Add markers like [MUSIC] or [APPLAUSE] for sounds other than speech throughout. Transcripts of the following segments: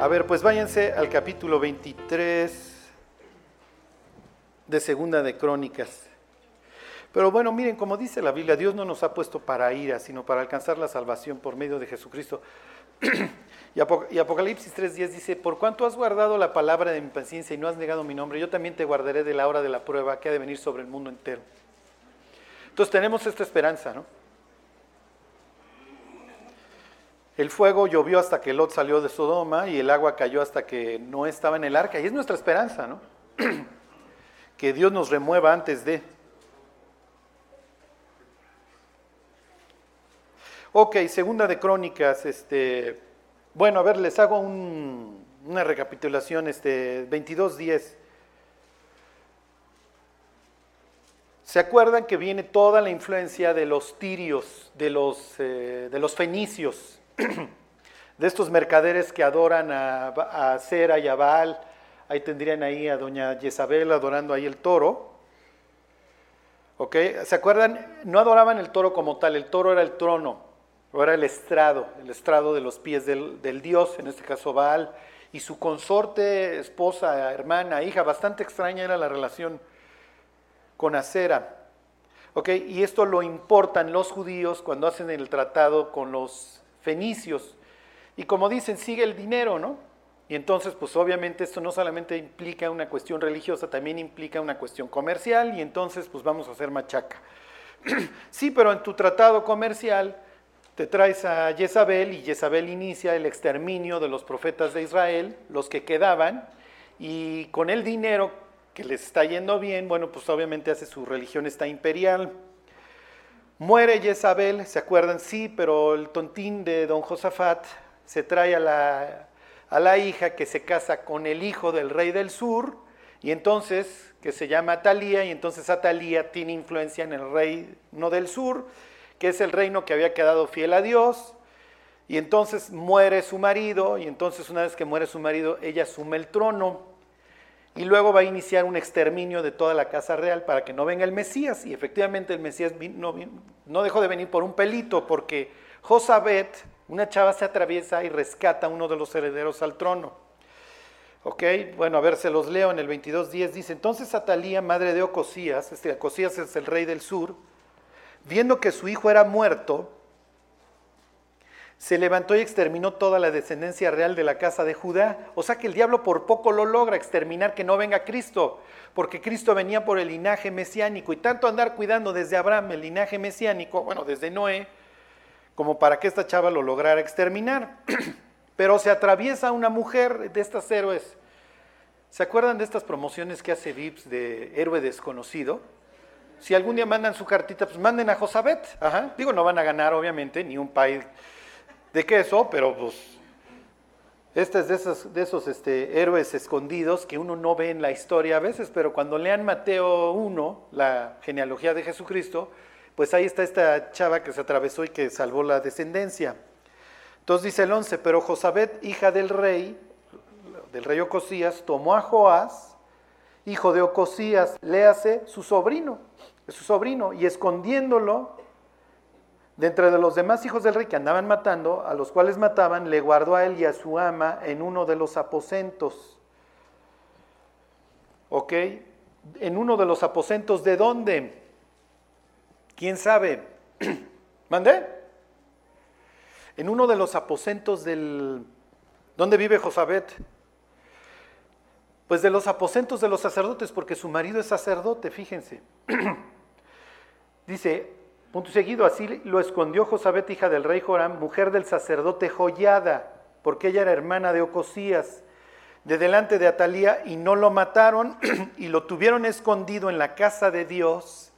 A ver, pues váyanse al capítulo 23 de Segunda de Crónicas. Pero bueno, miren, como dice la Biblia, Dios no nos ha puesto para ira, sino para alcanzar la salvación por medio de Jesucristo. [CLEARS THROAT] y Apocalipsis 3.10 dice, por cuanto has guardado la palabra de mi paciencia y no has negado mi nombre, yo también te guardaré de la hora de la prueba que ha de venir sobre el mundo entero. Entonces tenemos esta esperanza, ¿no? El fuego llovió hasta que Lot salió de Sodoma y el agua cayó hasta que no estaba en el arca. Y es nuestra esperanza, ¿no? [CLEARS THROAT] que Dios nos remueva antes de... Ok, segunda de Crónicas, este, bueno, a ver, les hago una recapitulación, este, 22.10. ¿Se acuerdan que viene toda la influencia de los tirios, de los, eh, de los fenicios? De estos mercaderes que adoran a, a Cera y a Baal. Ahí tendrían ahí a doña Jezabel adorando ahí el toro. ¿Ok? ¿Se acuerdan? No adoraban el toro como tal, el toro era el trono, o era el estrado, el estrado de los pies del, dios, en este caso Baal, y su consorte, esposa, hermana, hija, bastante extraña era la relación con Acera. ¿Ok? Y esto lo importan los judíos cuando hacen el tratado con los Y como dicen, sigue el dinero, ¿no? Y entonces, pues obviamente esto no solamente implica una cuestión religiosa, también implica una cuestión comercial y entonces pues vamos a hacer machaca. [CLEARS THROAT] sí, pero en tu tratado comercial te traes a Jezabel y Jezabel inicia el exterminio de los profetas de Israel, los que quedaban, y con el dinero que les está yendo bien, bueno, pues obviamente hace su religión esta imperial. Muere Jezabel, ¿se acuerdan? Sí, pero el tontín de don Josafat se trae a la, a la hija que se casa con el hijo del rey del sur, y entonces, que se llama Atalía, y entonces Atalía tiene influencia en el reino del sur, que es el reino que había quedado fiel a Dios, y entonces muere su marido, y entonces una vez que muere su marido, ella asume el trono y luego va a iniciar un exterminio de toda la casa real para que no venga el Mesías. Y efectivamente el Mesías no, dejó de venir por un pelito, porque Josabet, una chava, se atraviesa y rescata a uno de los herederos al trono. Ok, bueno, a ver, se los leo en el 22.10. Dice, entonces Atalía, madre de Ocosías, este Ocosías es el rey del sur, viendo que su hijo era muerto, se levantó y exterminó toda la descendencia real de la casa de Judá. O sea que el diablo por poco lo logra exterminar que no venga Cristo, porque Cristo venía por el linaje mesiánico y tanto andar cuidando desde Abraham el linaje mesiánico, bueno, desde Noé, como para que esta chava lo lograra exterminar. [CLEARS THROAT] Pero se atraviesa una mujer de estas héroes. ¿Se acuerdan de estas promociones que hace Vips de héroe desconocido? Si algún día mandan su cartita, pues manden a Josabet. Digo, no van a ganar, obviamente, ni un país de queso, pero pues este es de esos, de esos este, héroes escondidos que uno no ve en la historia a veces, pero cuando lean Mateo 1, la genealogía de Jesucristo, pues ahí está esta chava que se atravesó y que salvó la descendencia. Entonces dice el 11, pero Josabet, hija del rey, del rey Ocosías, tomó a Joás, hijo de Ocosías, léase su sobrino, su sobrino, y escondiéndolo de los demás hijos del rey que andaban matando, a los cuales mataban, le guardó a él y a su ama en uno de los aposentos. ¿Ok? En uno de los aposentos de dónde? ¿Quién sabe? [CLEARS THROAT] ¿Mandé? En uno de los aposentos del... ¿Dónde vive Josabet? Pues de los aposentos de los sacerdotes, porque su marido es sacerdote, fíjense. [CLEARS THROAT] Dice, Punto seguido, así lo escondió Josabet, hija del rey Joram, mujer del sacerdote Joyada, porque ella era hermana de Ocosías, de delante de Atalía, y no lo mataron [CLEARS THROAT] y lo tuvieron escondido en la casa de Dios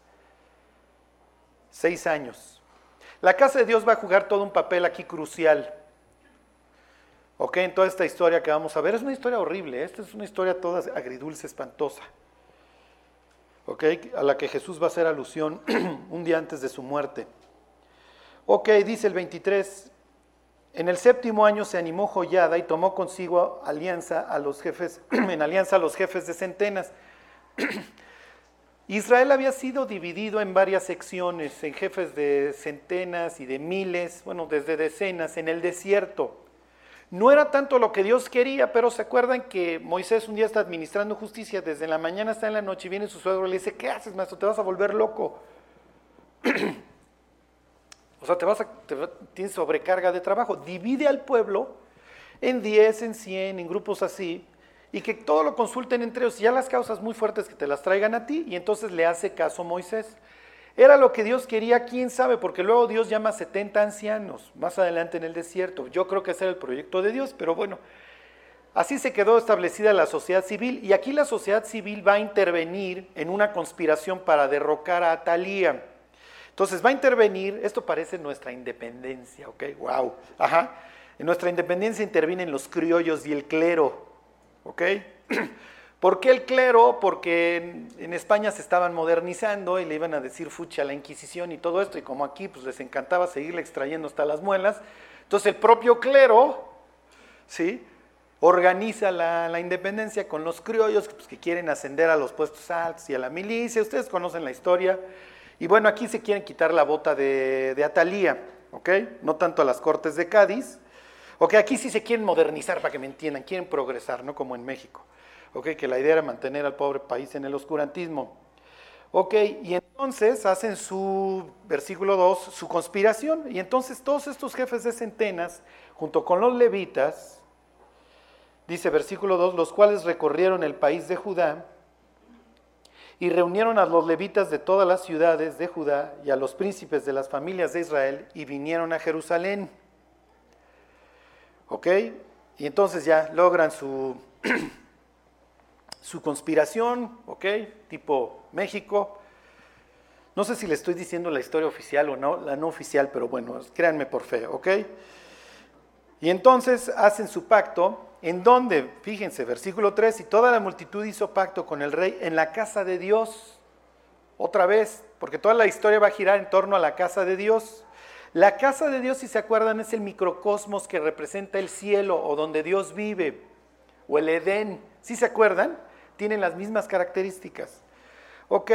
seis años. La casa de Dios va a jugar todo un papel aquí crucial. Ok, en toda esta historia que vamos a ver, es una historia horrible, esta es una historia toda agridulce, espantosa a la que Jesús va a hacer alusión [CLEARS THROAT] un día antes de su muerte. Ok, dice el 23, en el séptimo año se animó Joyada y tomó consigo alianza a los jefes, [CLEARS THROAT] en alianza a los jefes de centenas. [CLEARS THROAT] Israel había sido dividido en varias secciones, en jefes de centenas y de miles, bueno, desde decenas, en el desierto. No era tanto lo que Dios quería, pero se acuerdan que Moisés un día está administrando justicia, desde la mañana hasta en la noche, y viene su suegro y le dice, ¿qué haces, maestro? Te vas a volver loco. [CLEARS THROAT] o sea, te vas a, tienes sobrecarga de trabajo. Divide al pueblo en 10, en 100, en grupos así, y que todo lo consulten entre ellos, ya las causas muy fuertes que te las traigan a ti, y entonces le hace caso Moisés. Era lo que Dios quería, quién sabe, porque luego Dios llama a 70 ancianos más adelante en el desierto. Yo creo que ese era el proyecto de Dios, pero bueno, así se quedó establecida la sociedad civil y aquí la sociedad civil va a intervenir en una conspiración para derrocar a Atalía. Entonces va a intervenir, esto parece nuestra independencia, ¿ok? Wow, ajá. En nuestra independencia intervienen los criollos y el clero, ¿ok? [CLEARS THROAT] ¿Por qué el clero? Porque en, España se estaban modernizando y le iban a decir fucha a la Inquisición y todo esto, y como aquí pues les encantaba seguirle extrayendo hasta las muelas, entonces el propio clero, ¿sí? Organiza la, independencia con los criollos pues, que quieren ascender a los puestos altos y a la milicia, ustedes conocen la historia, y bueno, aquí se quieren quitar la bota de, de Atalía, ¿ok? No tanto a las cortes de Cádiz, ok, aquí sí se quieren modernizar para que me entiendan, quieren progresar, no como en México. Ok, que la idea era mantener al pobre país en el oscurantismo. Ok, y entonces hacen su, versículo 2, su conspiración. Y entonces todos estos jefes de centenas, junto con los levitas, dice versículo 2, los cuales recorrieron el país de Judá y reunieron a los levitas de todas las ciudades de Judá y a los príncipes de las familias de Israel y vinieron a Jerusalén. ¿Ok? Y entonces ya logran su, [CLEARS THROAT] su conspiración, ¿ok? Tipo México. No sé si le estoy diciendo la historia oficial o no, la no oficial, pero bueno, créanme por fe, ¿ok? Y entonces hacen su pacto, en donde, fíjense, versículo 3, y toda la multitud hizo pacto con el rey en la casa de Dios. Otra vez, porque toda la historia va a girar en torno a la casa de Dios. La casa de Dios, si se acuerdan, es el microcosmos que representa el cielo o donde Dios vive, o el Edén. ¿Sí se acuerdan? Tienen las mismas características. Ok.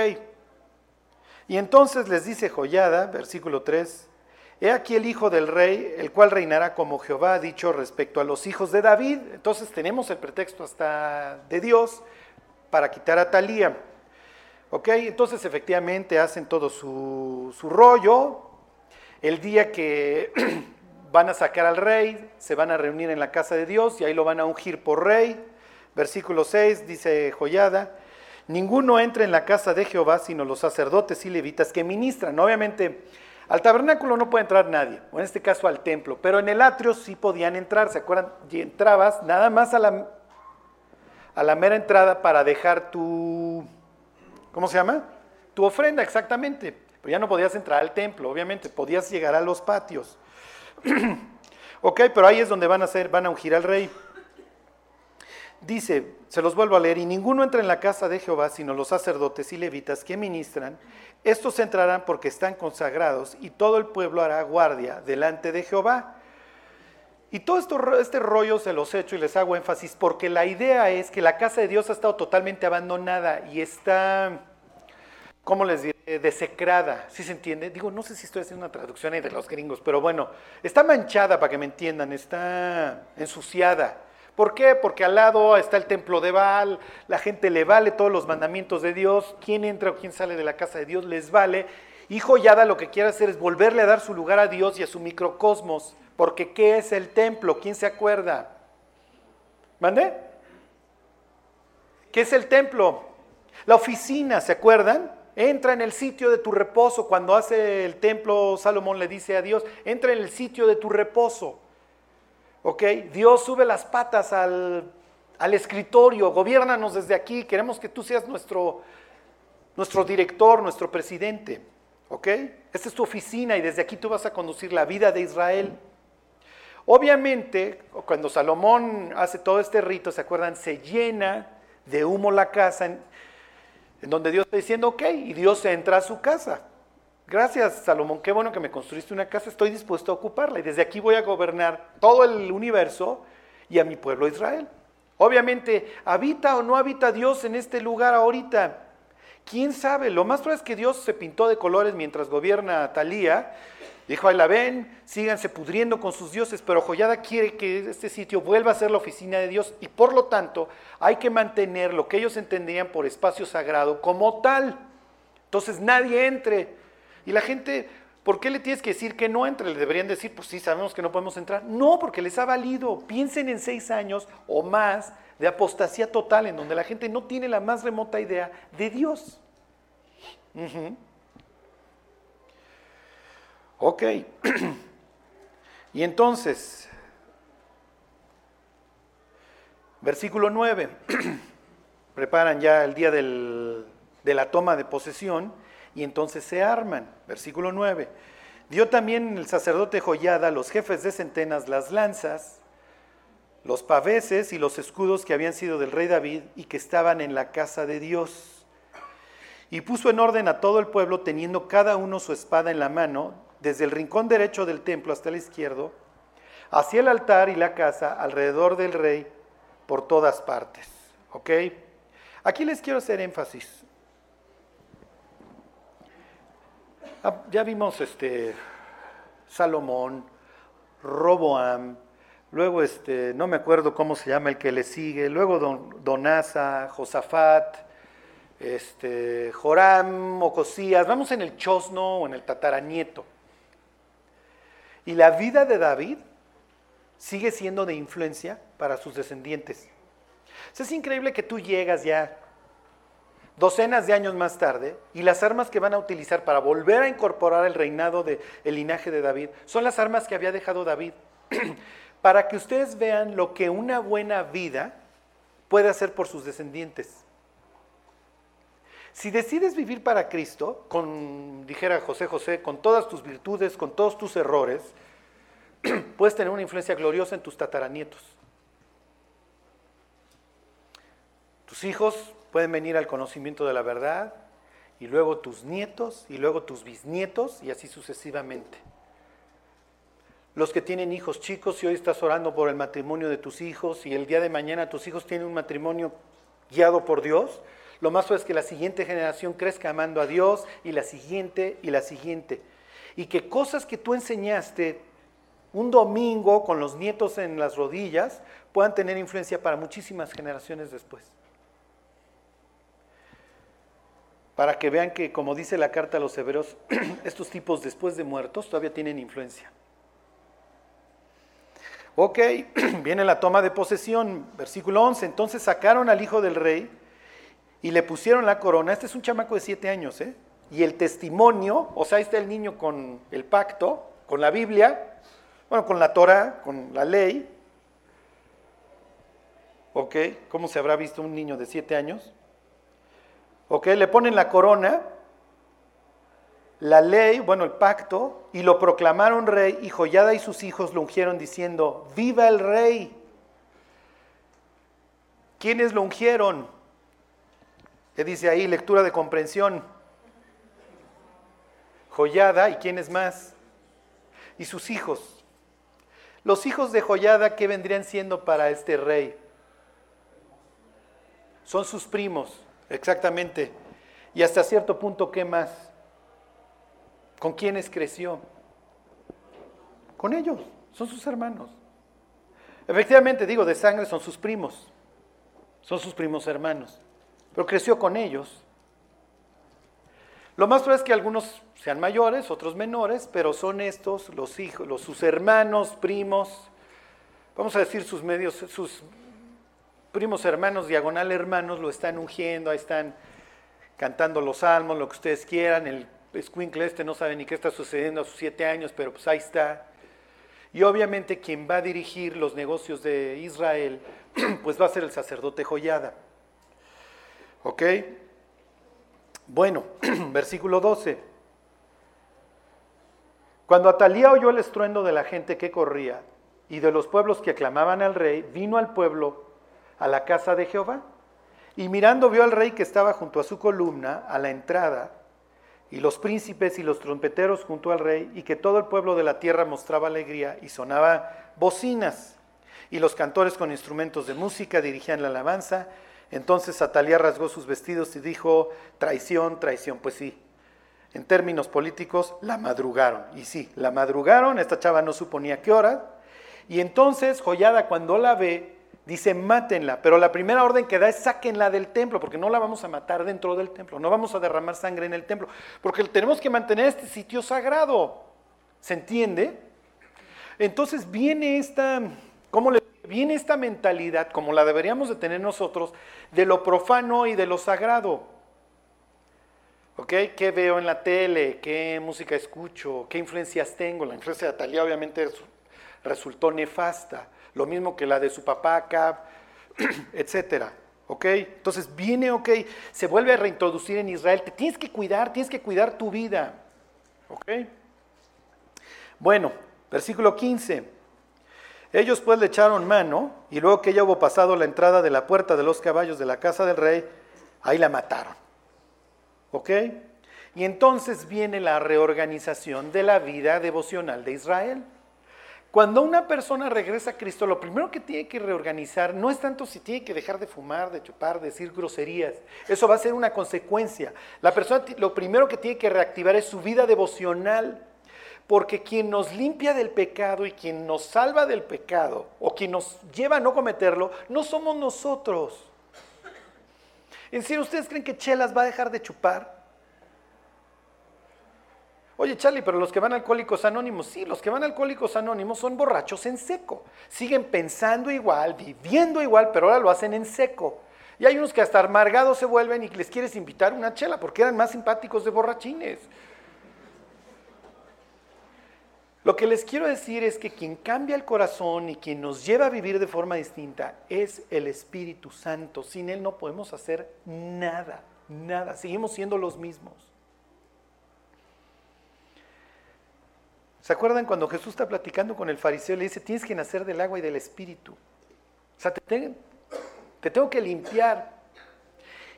Y entonces les dice Joyada, versículo 3, He aquí el hijo del rey, el cual reinará como Jehová ha dicho respecto a los hijos de David. Entonces tenemos el pretexto hasta de Dios para quitar a Talía. Ok, entonces efectivamente hacen todo su, su rollo. El día que [CLEARS THROAT] van a sacar al rey, se van a reunir en la casa de Dios y ahí lo van a ungir por rey. Versículo 6 dice Joyada, ninguno entra en la casa de Jehová sino los sacerdotes y levitas que ministran. Obviamente al tabernáculo no puede entrar nadie, o en este caso al templo, pero en el atrio sí podían entrar, ¿se acuerdan? Y entrabas nada más a la, a la mera entrada para dejar tu, ¿cómo se llama? Tu ofrenda, exactamente. Pero ya no podías entrar al templo, obviamente, podías llegar a los patios. [CLEARS THROAT] ok, pero ahí es donde van a hacer, van a ungir al rey. Dice, se los vuelvo a leer, y ninguno entra en la casa de Jehová sino los sacerdotes y levitas que ministran. Estos entrarán porque están consagrados y todo el pueblo hará guardia delante de Jehová. Y todo esto, este rollo se los he hecho y les hago énfasis porque la idea es que la casa de Dios ha estado totalmente abandonada y está, ¿cómo les diré?, desecrada. ¿Sí se entiende? Digo, no sé si estoy haciendo una traducción de los gringos, pero bueno, está manchada para que me entiendan, está ensuciada. ¿Por qué? Porque al lado está el templo de Baal, la gente le vale todos los mandamientos de Dios, quién entra o quién sale de la casa de Dios les vale. Y Joyada lo que quiere hacer es volverle a dar su lugar a Dios y a su microcosmos, porque ¿qué es el templo? ¿Quién se acuerda? ¿Mande? ¿Qué es el templo? La oficina, ¿se acuerdan? Entra en el sitio de tu reposo. Cuando hace el templo, Salomón le dice a Dios, entra en el sitio de tu reposo. ¿Ok? Dios sube las patas al, escritorio, gobiernanos desde aquí, queremos que tú seas nuestro, nuestro director, nuestro presidente. ¿Ok? Esta es tu oficina y desde aquí tú vas a conducir la vida de Israel. Obviamente, cuando Salomón hace todo este rito, ¿se acuerdan? Se llena de humo la casa en, en donde Dios está diciendo, ok, y Dios entra a su casa. Gracias, Salomón, qué bueno que me construiste una casa, estoy dispuesto a ocuparla y desde aquí voy a gobernar todo el universo y a mi pueblo Israel. Obviamente, ¿habita o no habita Dios en este lugar ahorita? ¿Quién sabe? Lo más probable es que Dios se pintó de colores mientras gobierna Talía Dijo, ahí la ven, síganse pudriendo con sus dioses, pero Joyada quiere que este sitio vuelva a ser la oficina de Dios y por lo tanto hay que mantener lo que ellos entendían por espacio sagrado como tal. Entonces nadie entre. Y la gente, ¿por qué le tienes que decir que no entre? Le deberían decir, pues sí, sabemos que no podemos entrar. No, porque les ha valido. Piensen en seis años o más de apostasía total en donde la gente no tiene la más remota idea de Dios. Ok. [CLEARS THROAT] y entonces, versículo 9, [CLEARS THROAT] preparan ya el día de la toma de posesión y entonces se arman. Versículo 9. Dio también el sacerdote Joyada a los jefes de centenas las lanzas, los paveses y los escudos que habían sido del rey David y que estaban en la casa de Dios. Y puso en orden a todo el pueblo, teniendo cada uno su espada en la mano, desde el rincón derecho del templo hasta el izquierdo, hacia el altar y la casa, alrededor del rey, por todas partes. ¿Ok? Aquí les quiero hacer énfasis. Ah, ya vimos este Salomón, Roboam, luego este, no me acuerdo cómo se llama el que le sigue, luego Don, Donasa, Josafat, este, Joram, Ocosías, vamos en el chosno o en el tataranieto. Y la vida de David sigue siendo de influencia para sus descendientes. es increíble que tú llegas ya docenas de años más tarde y las armas que van a utilizar para volver a incorporar el reinado del linaje de David son las armas que había dejado David. [CLEARS THROAT] para que ustedes vean lo que una buena vida puede hacer por sus descendientes. Si decides vivir para Cristo, con, dijera José José, con todas tus virtudes, con todos tus errores, [CLEARS THROAT] puedes tener una influencia gloriosa en tus tataranietos. Tus hijos pueden venir al conocimiento de la verdad, y luego tus nietos, y luego tus bisnietos, y así sucesivamente. Los que tienen hijos chicos, si hoy estás orando por el matrimonio de tus hijos, y el día de mañana tus hijos tienen un matrimonio guiado por Dios, lo más es que la siguiente generación crezca amando a Dios y la siguiente y la siguiente. Y que cosas que tú enseñaste un domingo con los nietos en las rodillas puedan tener influencia para muchísimas generaciones después. Para que vean que, como dice la carta a los hebreos, [CLEARS THROAT] estos tipos después de muertos todavía tienen influencia. Ok, [CLEARS THROAT] viene la toma de posesión, versículo 11. Entonces sacaron al hijo del rey y le pusieron la corona. Este es un chamaco de siete años, ¿eh? Y el testimonio, o sea, ahí está el niño con el pacto, con la Biblia, bueno, con la Torah, con la ley. ¿Ok? ¿Cómo se habrá visto un niño de siete años? ¿Ok? Le ponen la corona, la ley, bueno, el pacto, y lo proclamaron rey, y Joyada y sus hijos lo ungieron diciendo, viva el rey. ¿Quiénes lo ungieron? ¿Qué dice ahí? Lectura de comprensión. Joyada, ¿y quién es más? Y sus hijos. Los hijos de Joyada, ¿qué vendrían siendo para este rey? Son sus primos, exactamente. Y hasta cierto punto, ¿qué más? ¿Con quiénes creció? Con ellos, son sus hermanos. Efectivamente, digo, de sangre son sus primos, son sus primos hermanos pero creció con ellos. Lo más probable es que algunos sean mayores, otros menores, pero son estos los hijos, los, sus hermanos, primos, vamos a decir sus medios, sus primos hermanos, diagonal hermanos, lo están ungiendo, ahí están cantando los salmos, lo que ustedes quieran, el escuincle este no sabe ni qué está sucediendo a sus siete años, pero pues ahí está. Y obviamente quien va a dirigir los negocios de Israel, [CLEARS THROAT] pues va a ser el sacerdote Joyada. ¿Ok? Bueno, [CLEARS THROAT] versículo 12. Cuando Atalía oyó el estruendo de la gente que corría y de los pueblos que aclamaban al rey, vino al pueblo a la casa de Jehová. Y mirando vio al rey que estaba junto a su columna a la entrada, y los príncipes y los trompeteros junto al rey, y que todo el pueblo de la tierra mostraba alegría y sonaba bocinas, y los cantores con instrumentos de música dirigían la alabanza, entonces Atalía rasgó sus vestidos y dijo, traición, traición, pues sí. en términos políticos, la madrugaron. Y sí, la madrugaron, esta chava no suponía qué hora. Y entonces Joyada cuando la ve, dice, mátenla. Pero la primera orden que da es sáquenla del templo, porque no la vamos a matar dentro del templo, no vamos a derramar sangre en el templo, porque tenemos que mantener este sitio sagrado. ¿Se entiende? Entonces viene esta, ¿cómo le viene esta mentalidad, como la deberíamos de tener nosotros, de lo profano y de lo sagrado. ¿Ok? ¿Qué veo en la tele? ¿Qué música escucho? ¿Qué influencias tengo? La influencia de Talía obviamente resultó nefasta, lo mismo que la de su papá acá, [CLEARS THROAT] etcétera. ¿Ok? Entonces viene, ok, se vuelve a reintroducir en Israel. Te tienes que cuidar, tienes que cuidar tu vida. ¿Ok? Bueno, versículo 15. Ellos pues le echaron mano y luego que ella hubo pasado la entrada de la puerta de los caballos de la casa del rey, ahí la mataron. ¿Ok? Y entonces viene la reorganización de la vida devocional de Israel. Cuando una persona regresa a Cristo, lo primero que tiene que reorganizar no es tanto si tiene que dejar de fumar, de chupar, de decir groserías. Eso va a ser una consecuencia. La persona lo primero que tiene que reactivar es su vida devocional. Porque quien nos limpia del pecado y quien nos salva del pecado, o quien nos lleva a no cometerlo, no somos nosotros. En serio, ¿ustedes creen que Chelas va a dejar de chupar? Oye, Charlie, pero los que van alcohólicos anónimos, sí, los que van alcohólicos anónimos son borrachos en seco. Siguen pensando igual, viviendo igual, pero ahora lo hacen en seco. Y hay unos que hasta amargados se vuelven y les quieres invitar una chela porque eran más simpáticos de borrachines. Lo que les quiero decir es que quien cambia el corazón y quien nos lleva a vivir de forma distinta es el Espíritu Santo. Sin Él no podemos hacer nada, nada. Seguimos siendo los mismos. ¿Se acuerdan cuando Jesús está platicando con el fariseo y le dice, tienes que nacer del agua y del Espíritu? O sea, te, te tengo que limpiar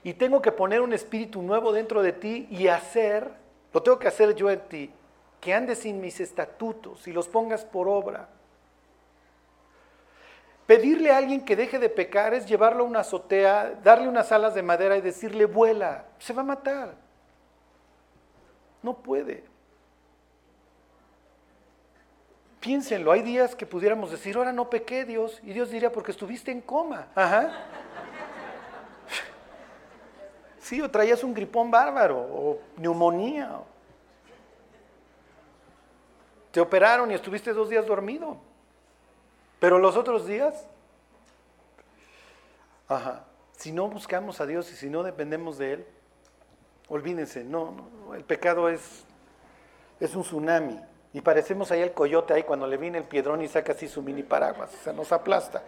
y tengo que poner un espíritu nuevo dentro de ti y hacer, lo tengo que hacer yo en ti que andes sin mis estatutos y los pongas por obra. Pedirle a alguien que deje de pecar es llevarlo a una azotea, darle unas alas de madera y decirle vuela. Se va a matar. No puede. Piénsenlo, hay días que pudiéramos decir, ahora no pequé Dios, y Dios diría, porque estuviste en coma. Ajá. Sí, o traías un gripón bárbaro, o neumonía, te operaron y estuviste dos días dormido. Pero los otros días, ajá, si no buscamos a Dios y si no dependemos de Él, olvídense, no, el pecado es, es un tsunami. Y parecemos ahí el coyote ahí cuando le viene el piedrón y saca así su mini paraguas, o sea, nos aplasta.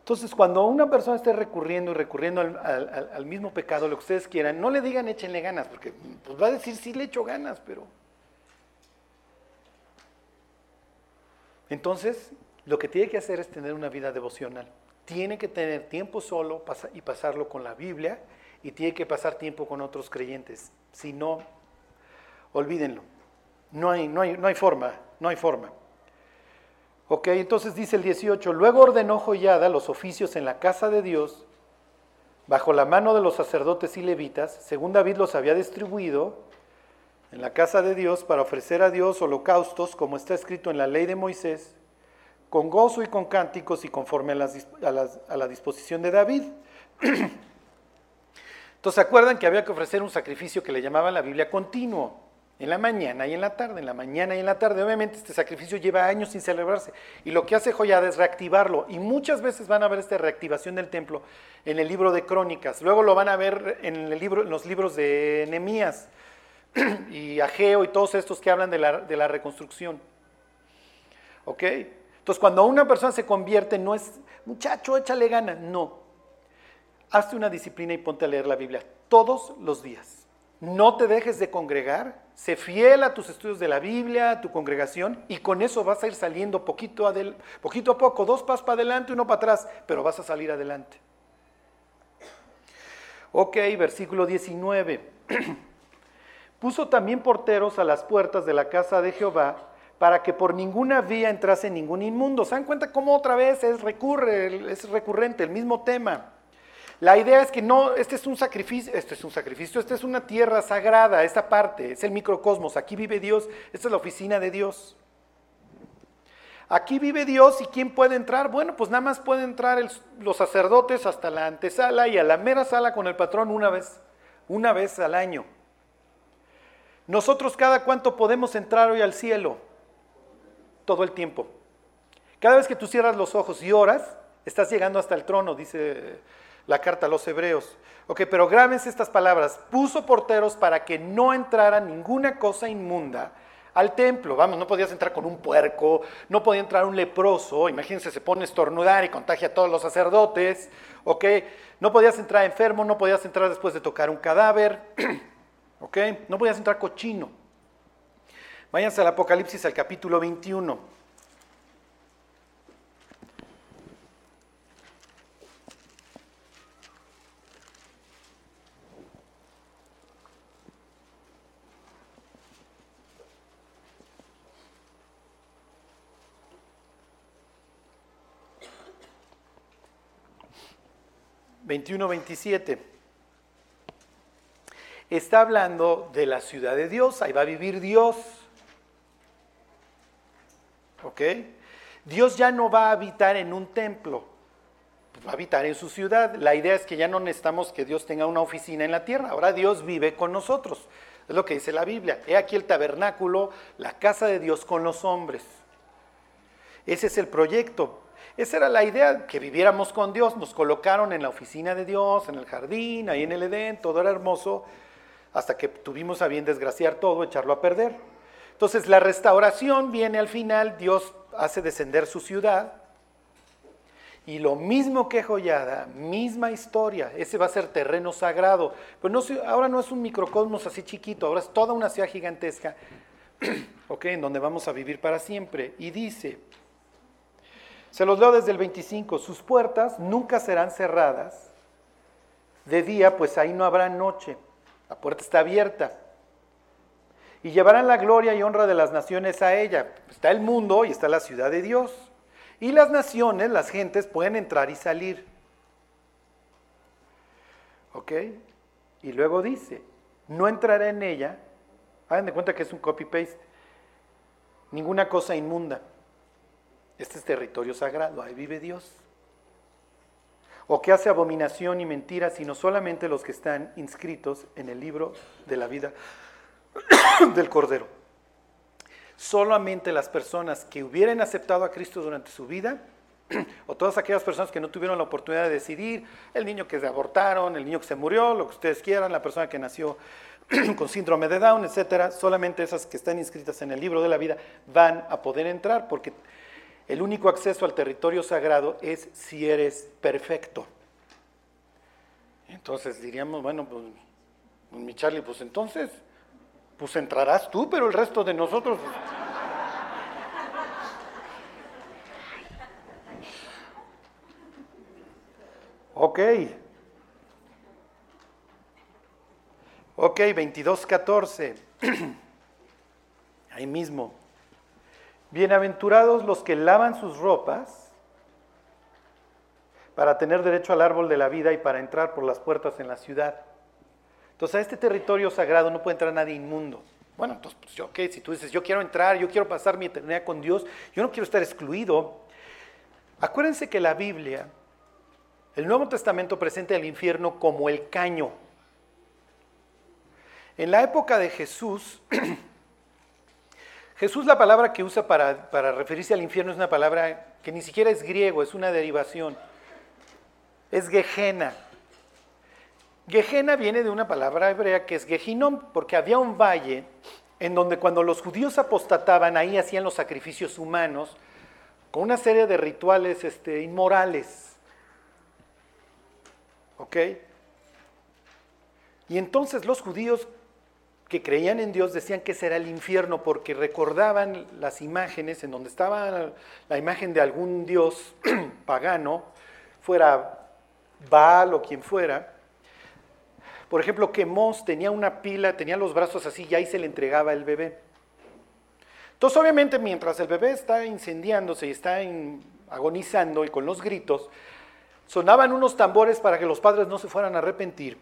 Entonces, cuando una persona esté recurriendo y recurriendo al, mismo pecado, lo que ustedes quieran, no le digan échenle ganas, porque pues va a decir sí le echo ganas, pero Entonces, lo que tiene que hacer es tener una vida devocional. Tiene que tener tiempo solo y pasarlo con la Biblia y tiene que pasar tiempo con otros creyentes. Si no, olvídenlo. No hay, no hay, no hay forma, no hay forma. Ok, entonces dice el 18, luego ordenó Joyada los oficios en la casa de Dios bajo la mano de los sacerdotes y levitas, según David los había distribuido, en la casa de Dios para ofrecer a Dios holocaustos, como está escrito en la ley de Moisés, con gozo y con cánticos y conforme a, la disposición de David. [CLEARS THROAT] Entonces, ¿se acuerdan que había que ofrecer un sacrificio que le llamaban la Biblia continuo? En la mañana y en la tarde, en la mañana y en la tarde. Obviamente este sacrificio lleva años sin celebrarse. Y lo que hace Joyada es reactivarlo. Y muchas veces van a ver esta reactivación del templo en el libro de Crónicas. Luego lo van a ver en, los libros de Nehemías. [CLEARS THROAT] y Ageo y todos estos que hablan de la, reconstrucción. ¿Ok? Entonces, cuando una persona se convierte, no es, muchacho, échale ganas. No. Hazte una disciplina y ponte a leer la Biblia todos los días. No te dejes de congregar, sé fiel a tus estudios de la Biblia, a tu congregación, y con eso vas a ir saliendo poquito, poquito a poco, dos pasos para adelante, uno para atrás, pero vas a salir adelante. Ok, versículo 19. [CLEARS THROAT] Puso también porteros a las puertas de la casa de Jehová para que por ninguna vía entrase ningún inmundo. ¿Se dan cuenta cómo otra vez es, recurre, es recurrente el mismo tema? La idea es que no, este es un sacrificio, este es un sacrificio, esta es una tierra sagrada, esta parte, es el microcosmos, aquí vive Dios, esta es la oficina de Dios. Aquí vive Dios y ¿quién puede entrar? Bueno, pues nada más pueden entrar los sacerdotes hasta la antesala y a la mera sala con el patrón una vez, una vez al año. Nosotros cada cuánto podemos entrar hoy al cielo? Todo el tiempo. Cada vez que tú cierras los ojos y oras, estás llegando hasta el trono, dice la carta a los hebreos. Ok, pero grábense estas palabras. Puso porteros para que no entrara ninguna cosa inmunda al templo. Vamos, no podías entrar con un puerco, no podía entrar un leproso. Imagínense, se pone a estornudar y contagia a todos los sacerdotes. Ok, no podías entrar enfermo, no podías entrar después de tocar un cadáver. [CLEARS THROAT] ok, no podías entrar cochino. Váyanse al Apocalipsis al capítulo 21. 21-27. Está hablando de la ciudad de Dios, ahí va a vivir Dios. ¿Ok? Dios ya no va a habitar en un templo, va a habitar en su ciudad. La idea es que ya no necesitamos que Dios tenga una oficina en la tierra, ahora Dios vive con nosotros. Es lo que dice la Biblia. He aquí el tabernáculo, la casa de Dios con los hombres. Ese es el proyecto. Esa era la idea, que viviéramos con Dios. Nos colocaron en la oficina de Dios, en el jardín, ahí en el Edén, todo era hermoso, hasta que tuvimos a bien desgraciar todo, echarlo a perder. Entonces la restauración viene al final, Dios hace descender su ciudad, y lo mismo que Joyada, misma historia, ese va a ser terreno sagrado, pero no, ahora no es un microcosmos así chiquito, ahora es toda una ciudad gigantesca, [CLEARS THROAT] ok, en donde vamos a vivir para siempre. Y dice, se los leo desde el 25. Sus puertas nunca serán cerradas de día, pues ahí no habrá noche. La puerta está abierta. Y llevarán la gloria y honra de las naciones a ella. Está el mundo y está la ciudad de Dios. Y las naciones, las gentes, pueden entrar y salir. ¿Ok? Y luego dice, no entrará en ella, hagan de cuenta que es un copy-paste, ninguna cosa inmunda este es territorio sagrado, ahí vive Dios. O que hace abominación y mentira, sino solamente los que están inscritos en el libro de la vida [COUGHS] del Cordero. Solamente las personas que hubieran aceptado a Cristo durante su vida, [COUGHS] o todas aquellas personas que no tuvieron la oportunidad de decidir, el niño que se abortaron, el niño que se murió, lo que ustedes quieran, la persona que nació [COUGHS] con síndrome de Down, etcétera, solamente esas que están inscritas en el libro de la vida van a poder entrar porque el único acceso al territorio sagrado es si eres perfecto. Entonces diríamos, bueno, pues, pues, mi Charlie, pues entonces, pues entrarás tú, pero el resto de nosotros... Pues". Ok. Ok, 22.14. [CLEARS THROAT] Ahí mismo. Bienaventurados los que lavan sus ropas para tener derecho al árbol de la vida y para entrar por las puertas en la ciudad. Entonces a este territorio sagrado no puede entrar nadie inmundo. Bueno, entonces, pues, ¿qué? Si tú dices, yo quiero entrar, yo quiero pasar mi eternidad con Dios, yo no quiero estar excluido. Acuérdense que la Biblia, el Nuevo Testamento presenta el infierno como el caño. En la época de Jesús, [CLEARS THROAT] Jesús la palabra que usa para, referirse al infierno es una palabra que ni siquiera es griego, es una derivación. Es Gehenna. Gehenna viene de una palabra hebrea que es Gehinom, porque había un valle en donde cuando los judíos apostataban, ahí hacían los sacrificios humanos con una serie de rituales este, inmorales. ¿Ok? Y entonces los judíos que creían en Dios decían que ese era el infierno porque recordaban las imágenes en donde estaba la imagen de algún dios [CLEARS THROAT] pagano, fuera Baal o quien fuera. Por ejemplo, que Mos tenía una pila, tenía los brazos así y ahí se le entregaba el bebé. Entonces, obviamente, mientras el bebé está incendiándose y está agonizando y con los gritos, sonaban unos tambores para que los padres no se fueran a arrepentir,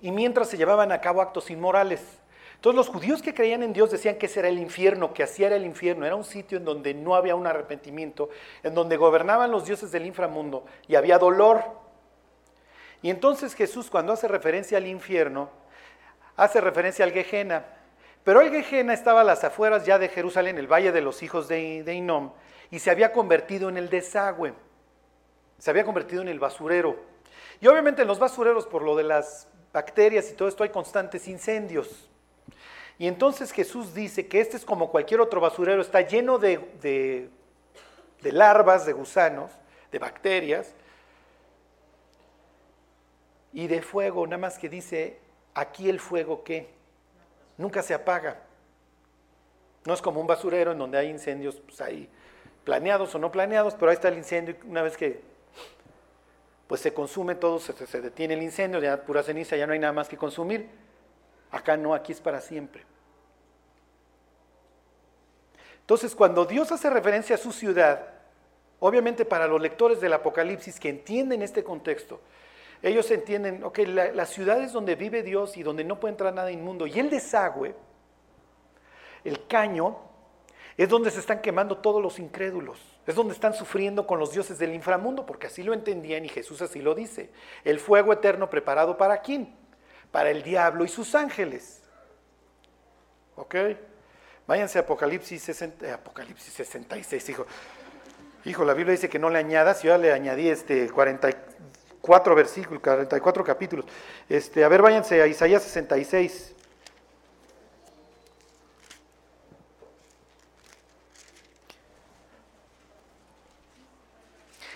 y mientras se llevaban a cabo actos inmorales. Entonces los judíos que creían en Dios decían que ese era el infierno, que así era el infierno, era un sitio en donde no había un arrepentimiento, en donde gobernaban los dioses del inframundo y había dolor. Y entonces Jesús cuando hace referencia al infierno, hace referencia al Gehenna. Pero el Gehenna estaba a las afueras ya de Jerusalén, el valle de los hijos de, de Inom, y se había convertido en el desagüe, se había convertido en el basurero. Y obviamente en los basureros, por lo de las bacterias y todo esto, hay constantes incendios. Y entonces Jesús dice que este es como cualquier otro basurero, está lleno de, larvas, de gusanos, de bacterias y de fuego, nada más que dice, aquí el fuego que nunca se apaga. No es como un basurero en donde hay incendios pues, ahí planeados o no planeados, pero ahí está el incendio una vez que pues se consume todo, se, se detiene el incendio, ya pura ceniza, ya no hay nada más que consumir. Acá no, aquí es para siempre. Entonces, cuando Dios hace referencia a su ciudad, obviamente para los lectores del Apocalipsis que entienden este contexto, ellos entienden, ok, la, la ciudad es donde vive Dios y donde no puede entrar nada inmundo. Y el desagüe, el caño, es donde se están quemando todos los incrédulos. Es donde están sufriendo con los dioses del inframundo, porque así lo entendían y Jesús así lo dice. El fuego eterno preparado para quién? Para el diablo y sus ángeles. ¿Ok? Váyanse a Apocalipsis, 60, eh, Apocalipsis 66, hijo. Hijo, la Biblia dice que no le añadas, yo ya le añadí este 44 versículos, 44 capítulos. Este, a ver, váyanse a Isaías 66.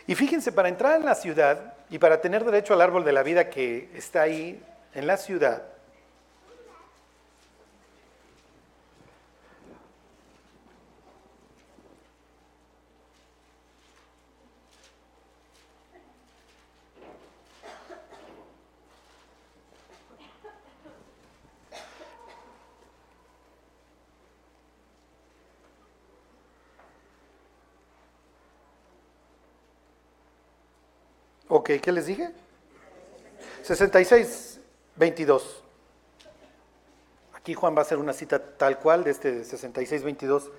Y fíjense, para entrar en la ciudad y para tener derecho al árbol de la vida que está ahí en la ciudad, Ok, ¿qué les dije? 66, 22. Aquí Juan va a hacer una cita tal cual de este 66, 22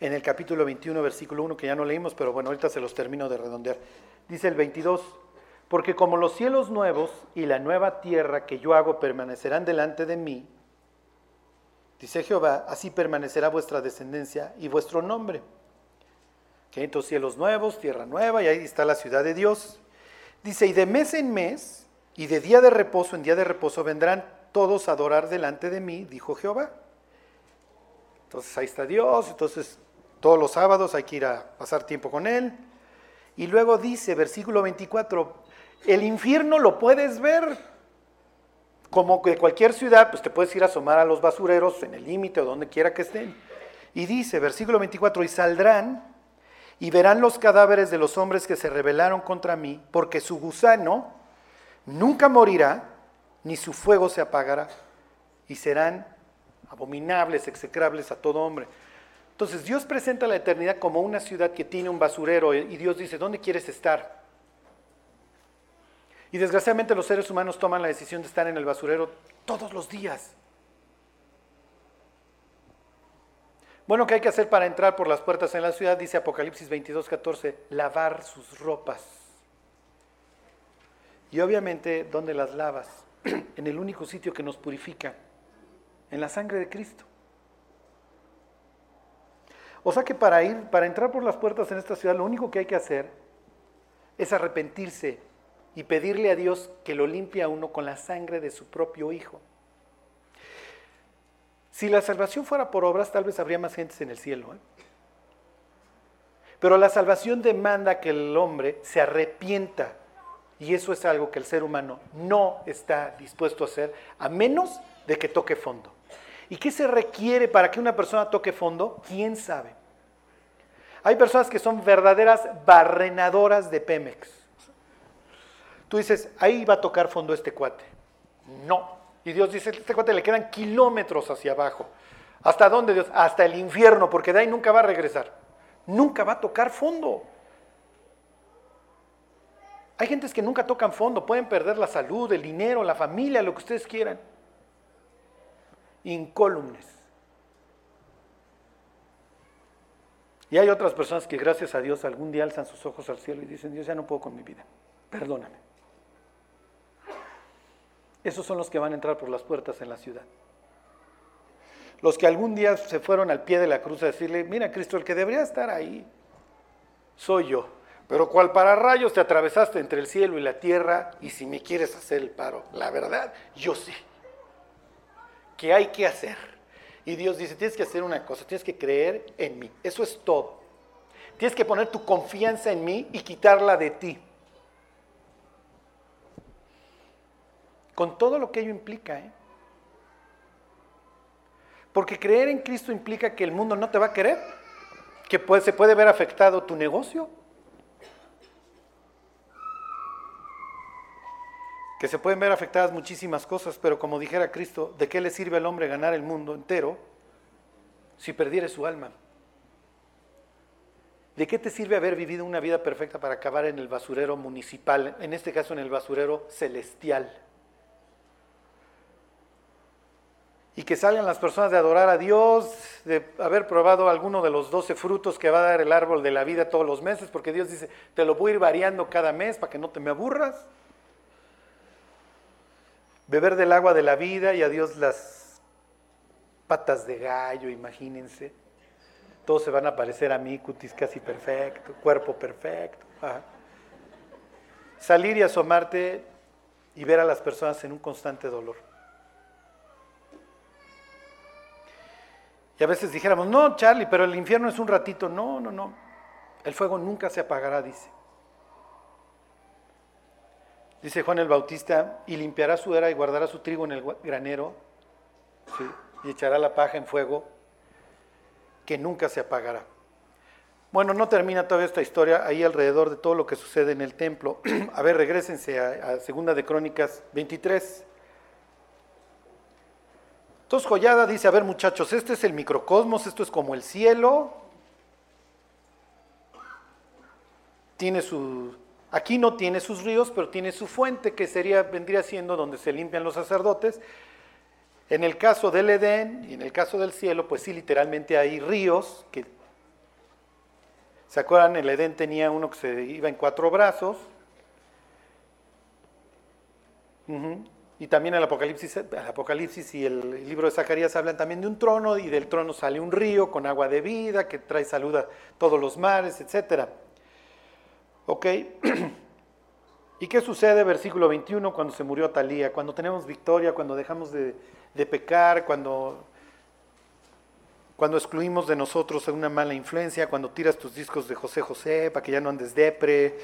en el capítulo 21, versículo 1, que ya no leímos, pero bueno, ahorita se los termino de redondear. Dice el 22, porque como los cielos nuevos y la nueva tierra que yo hago permanecerán delante de mí, dice Jehová, así permanecerá vuestra descendencia y vuestro nombre. Que entonces cielos nuevos, tierra nueva, y ahí está la ciudad de Dios. Dice, y de mes en mes, y de día de reposo en día de reposo vendrán todos a adorar delante de mí, dijo Jehová. Entonces ahí está Dios, entonces todos los sábados hay que ir a pasar tiempo con Él. Y luego dice, versículo 24, el infierno lo puedes ver. Como que cualquier ciudad, pues te puedes ir a asomar a los basureros en el límite o donde quiera que estén. Y dice, versículo 24, y saldrán y verán los cadáveres de los hombres que se rebelaron contra mí, porque su gusano nunca morirá, ni su fuego se apagará, y serán abominables, execrables a todo hombre. Entonces Dios presenta la eternidad como una ciudad que tiene un basurero y Dios dice, ¿dónde quieres estar? Y desgraciadamente los seres humanos toman la decisión de estar en el basurero todos los días. Bueno, ¿qué hay que hacer para entrar por las puertas en la ciudad? Dice Apocalipsis 22, 14, lavar sus ropas. Y obviamente, ¿dónde las lavas? [CLEARS THROAT] en el único sitio que nos purifica, en la sangre de Cristo. O sea que para ir, para entrar por las puertas en esta ciudad, lo único que hay que hacer es arrepentirse y pedirle a Dios que lo limpie a uno con la sangre de su propio Hijo. Si la salvación fuera por obras, tal vez habría más gentes en el cielo. ¿eh? Pero la salvación demanda que el hombre se arrepienta. Y eso es algo que el ser humano no está dispuesto a hacer, a menos de que toque fondo. ¿Y qué se requiere para que una persona toque fondo? ¿Quién sabe? Hay personas que son verdaderas barrenadoras de Pemex. Tú dices, ahí va a tocar fondo este cuate. No, y Dios dice, este cuate le quedan kilómetros hacia abajo. ¿Hasta dónde Dios? Hasta el infierno, porque de ahí nunca va a regresar. Nunca va a tocar fondo. Hay gentes que nunca tocan fondo, pueden perder la salud, el dinero, la familia, lo que ustedes quieran. Incólumes. Y hay otras personas que gracias a Dios algún día alzan sus ojos al cielo y dicen, Dios ya no puedo con mi vida, perdóname. Esos son los que van a entrar por las puertas en la ciudad. Los que algún día se fueron al pie de la cruz a decirle, mira Cristo, el que debería estar ahí soy yo. Pero cual para rayos te atravesaste entre el cielo y la tierra y si me quieres hacer el paro, la verdad, yo sé que hay que hacer. Y Dios dice, tienes que hacer una cosa, tienes que creer en mí. Eso es todo. Tienes que poner tu confianza en mí y quitarla de ti. Con todo lo que ello implica. ¿eh? Porque creer en Cristo implica que el mundo no te va a querer, que se puede ver afectado tu negocio, que se pueden ver afectadas muchísimas cosas, pero como dijera Cristo, ¿de qué le sirve al hombre ganar el mundo entero si perdiere su alma? ¿De qué te sirve haber vivido una vida perfecta para acabar en el basurero municipal, en este caso en el basurero celestial? Y que salgan las personas de adorar a Dios, de haber probado alguno de los doce frutos que va a dar el árbol de la vida todos los meses, porque Dios dice, te lo voy a ir variando cada mes para que no te me aburras beber del agua de la vida y a Dios las patas de gallo, imagínense. Todos se van a parecer a mí, cutis casi perfecto, cuerpo perfecto. Salir y asomarte y ver a las personas en un constante dolor. Y a veces dijéramos, no, Charlie, pero el infierno es un ratito. No, no, no. El fuego nunca se apagará, dice. Dice Juan el Bautista, y limpiará su era y guardará su trigo en el granero, y echará la paja en fuego, que nunca se apagará. Bueno, no termina toda esta historia ahí alrededor de todo lo que sucede en el templo. [CLEARS THROAT] a ver, regresense a, a Segunda de Crónicas 23. Entonces Joyada dice, a ver muchachos, este es el microcosmos, esto es como el cielo, tiene su, Aquí no tiene sus ríos, pero tiene su fuente, que sería, vendría siendo donde se limpian los sacerdotes. En el caso del Edén y en el caso del cielo, pues sí, literalmente hay ríos que... ¿Se acuerdan? El Edén tenía uno que se iba en cuatro brazos. Y también el Apocalipsis, el Apocalipsis y el libro de Zacarías hablan también de un trono y del trono sale un río con agua de vida que trae salud a todos los mares, etcétera. ¿Ok? [CLEARS THROAT] ¿Y qué sucede, versículo 21, cuando se murió Talía? Cuando tenemos victoria, cuando dejamos de, pecar, cuando, cuando excluimos de nosotros una mala influencia, cuando tiras tus discos de José José para que ya no andes depre,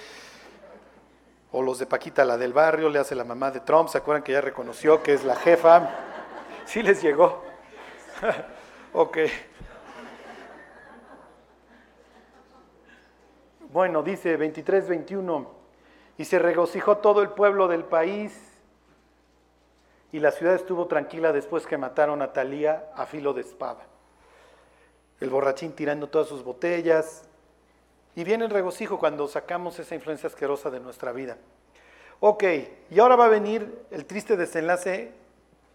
o los de Paquita, la del barrio, le hace la mamá de Trump, ¿se acuerdan que ya reconoció que es la jefa? Sí les llegó. [LAUGHS] ok. Bueno, dice 23, 21, y se regocijó todo el pueblo del país, y la ciudad estuvo tranquila después que mataron a Talía a filo de espada. El borrachín tirando todas sus botellas, y viene el regocijo cuando sacamos esa influencia asquerosa de nuestra vida. Ok, y ahora va a venir el triste desenlace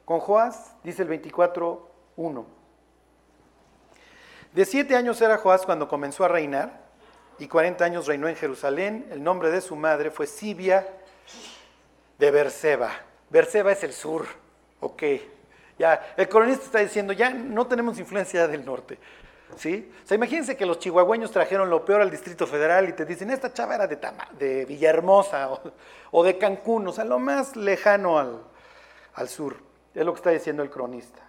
con Joás, dice el 24, 1. De siete años era Joás cuando comenzó a reinar y 40 años reinó en Jerusalén. El nombre de su madre fue Sibia de Berseba. Berseba es el sur, ok. Ya, el colonista está diciendo, ya no tenemos influencia del norte. ¿Sí? O sea, imagínense que los chihuahueños trajeron lo peor al Distrito Federal y te dicen, esta chava era de, de Villahermosa o, de Cancún, o sea, lo más lejano al, al sur. Es lo que está diciendo el cronista.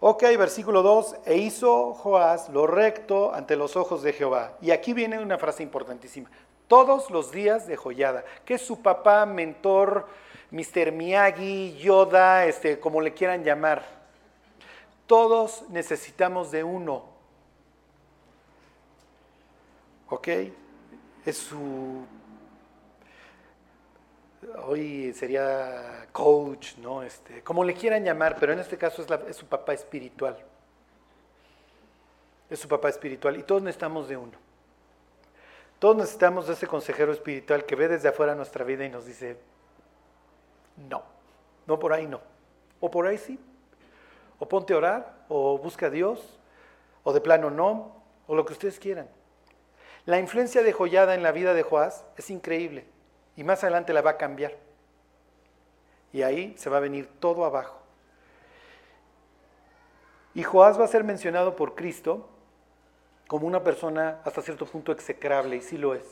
Ok, versículo 2, e hizo Joás lo recto ante los ojos de Jehová. Y aquí viene una frase importantísima. Todos los días de Joyada, que su papá, mentor, Mr. Miyagi, Yoda, este, como le quieran llamar. Todos necesitamos de uno. ¿Ok? Es su hoy sería coach, ¿no? Este, como le quieran llamar, pero en este caso es, su papá espiritual. Es su papá espiritual y todos necesitamos de uno. Todos necesitamos de ese consejero espiritual que ve desde afuera nuestra vida y nos dice, no, no por ahí no, o por ahí sí, o ponte a orar, o busca a Dios, o de plano no, o lo que ustedes quieran. La influencia de Joyada en la vida de Joás es increíble y más adelante la va a cambiar. Y ahí se va a venir todo abajo. Y Joás va a ser mencionado por Cristo como una persona hasta cierto punto execrable, y sí lo es.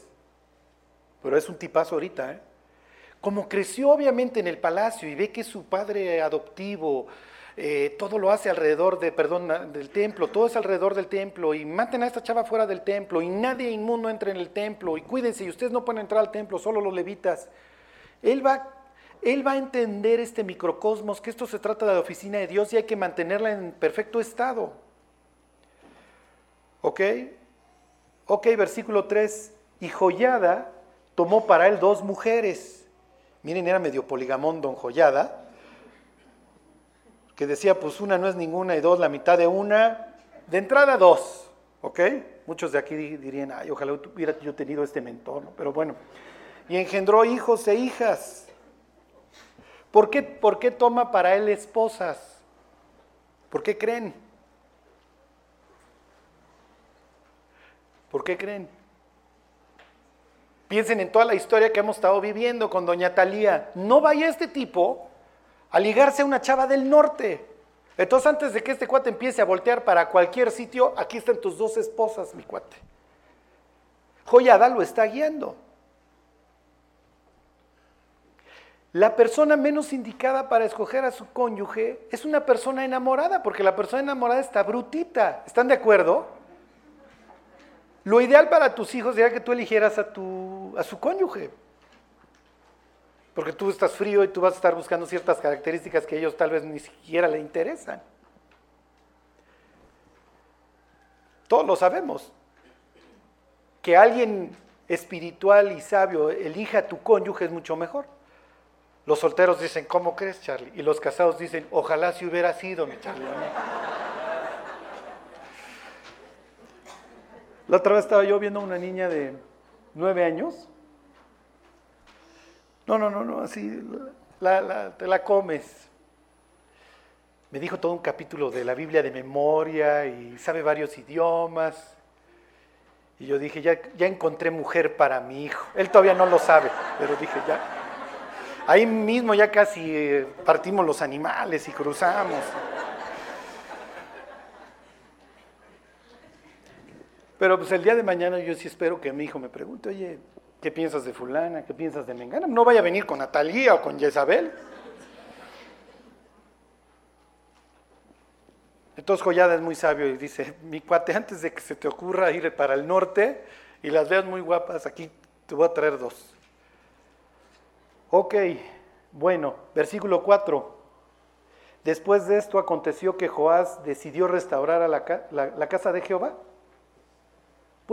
Pero es un tipazo ahorita, ¿eh? Como creció obviamente en el palacio y ve que su padre adoptivo eh, todo lo hace alrededor de, perdón, del templo, todo es alrededor del templo, y maten a esta chava fuera del templo, y nadie inmundo entre en el templo, y cuídense, y ustedes no pueden entrar al templo, solo los levitas. Él va, él va a entender este microcosmos, que esto se trata de la oficina de Dios y hay que mantenerla en perfecto estado. ¿Ok? Ok, versículo 3. Y Joyada tomó para él dos mujeres. Miren, era medio poligamón don Joyada que decía, pues una no es ninguna y dos, la mitad de una, de entrada dos, ¿ok? Muchos de aquí dirían, ay, ojalá hubiera yo tenido este mentor, pero bueno. Y engendró hijos e hijas. ¿Por qué, ¿Por qué toma para él esposas? ¿Por qué creen? ¿Por qué creen? Piensen en toda la historia que hemos estado viviendo con doña Talía. No vaya este tipo a ligarse a una chava del norte. Entonces antes de que este cuate empiece a voltear para cualquier sitio, aquí están tus dos esposas, mi cuate. Joyada lo está guiando. La persona menos indicada para escoger a su cónyuge es una persona enamorada, porque la persona enamorada está brutita. ¿Están de acuerdo? Lo ideal para tus hijos sería que tú eligieras a, tu, a su cónyuge. Porque tú estás frío y tú vas a estar buscando ciertas características que a ellos tal vez ni siquiera le interesan. Todos lo sabemos. Que alguien espiritual y sabio elija a tu cónyuge es mucho mejor. Los solteros dicen, ¿cómo crees, Charlie? Y los casados dicen, ojalá si hubiera sido, mi Charlie. La otra vez estaba yo viendo a una niña de nueve años no, no, no, no, así te la comes. Me dijo todo un capítulo de la Biblia de memoria y sabe varios idiomas. Y yo dije, ya, ya encontré mujer para mi hijo. Él todavía no lo sabe, pero dije, ya. Ahí mismo ya casi eh, partimos los animales y cruzamos. Pero pues el día de mañana yo sí espero que mi hijo me pregunte, oye, ¿Qué piensas de fulana? ¿Qué piensas de Mengana? No vaya a venir con Natalia o con Jezabel. Entonces Joyada es muy sabio y dice, mi cuate, antes de que se te ocurra ir para el norte y las veas muy guapas, aquí te voy a traer dos. Ok, bueno, versículo 4. Después de esto aconteció que Joás decidió restaurar a la casa de Jehová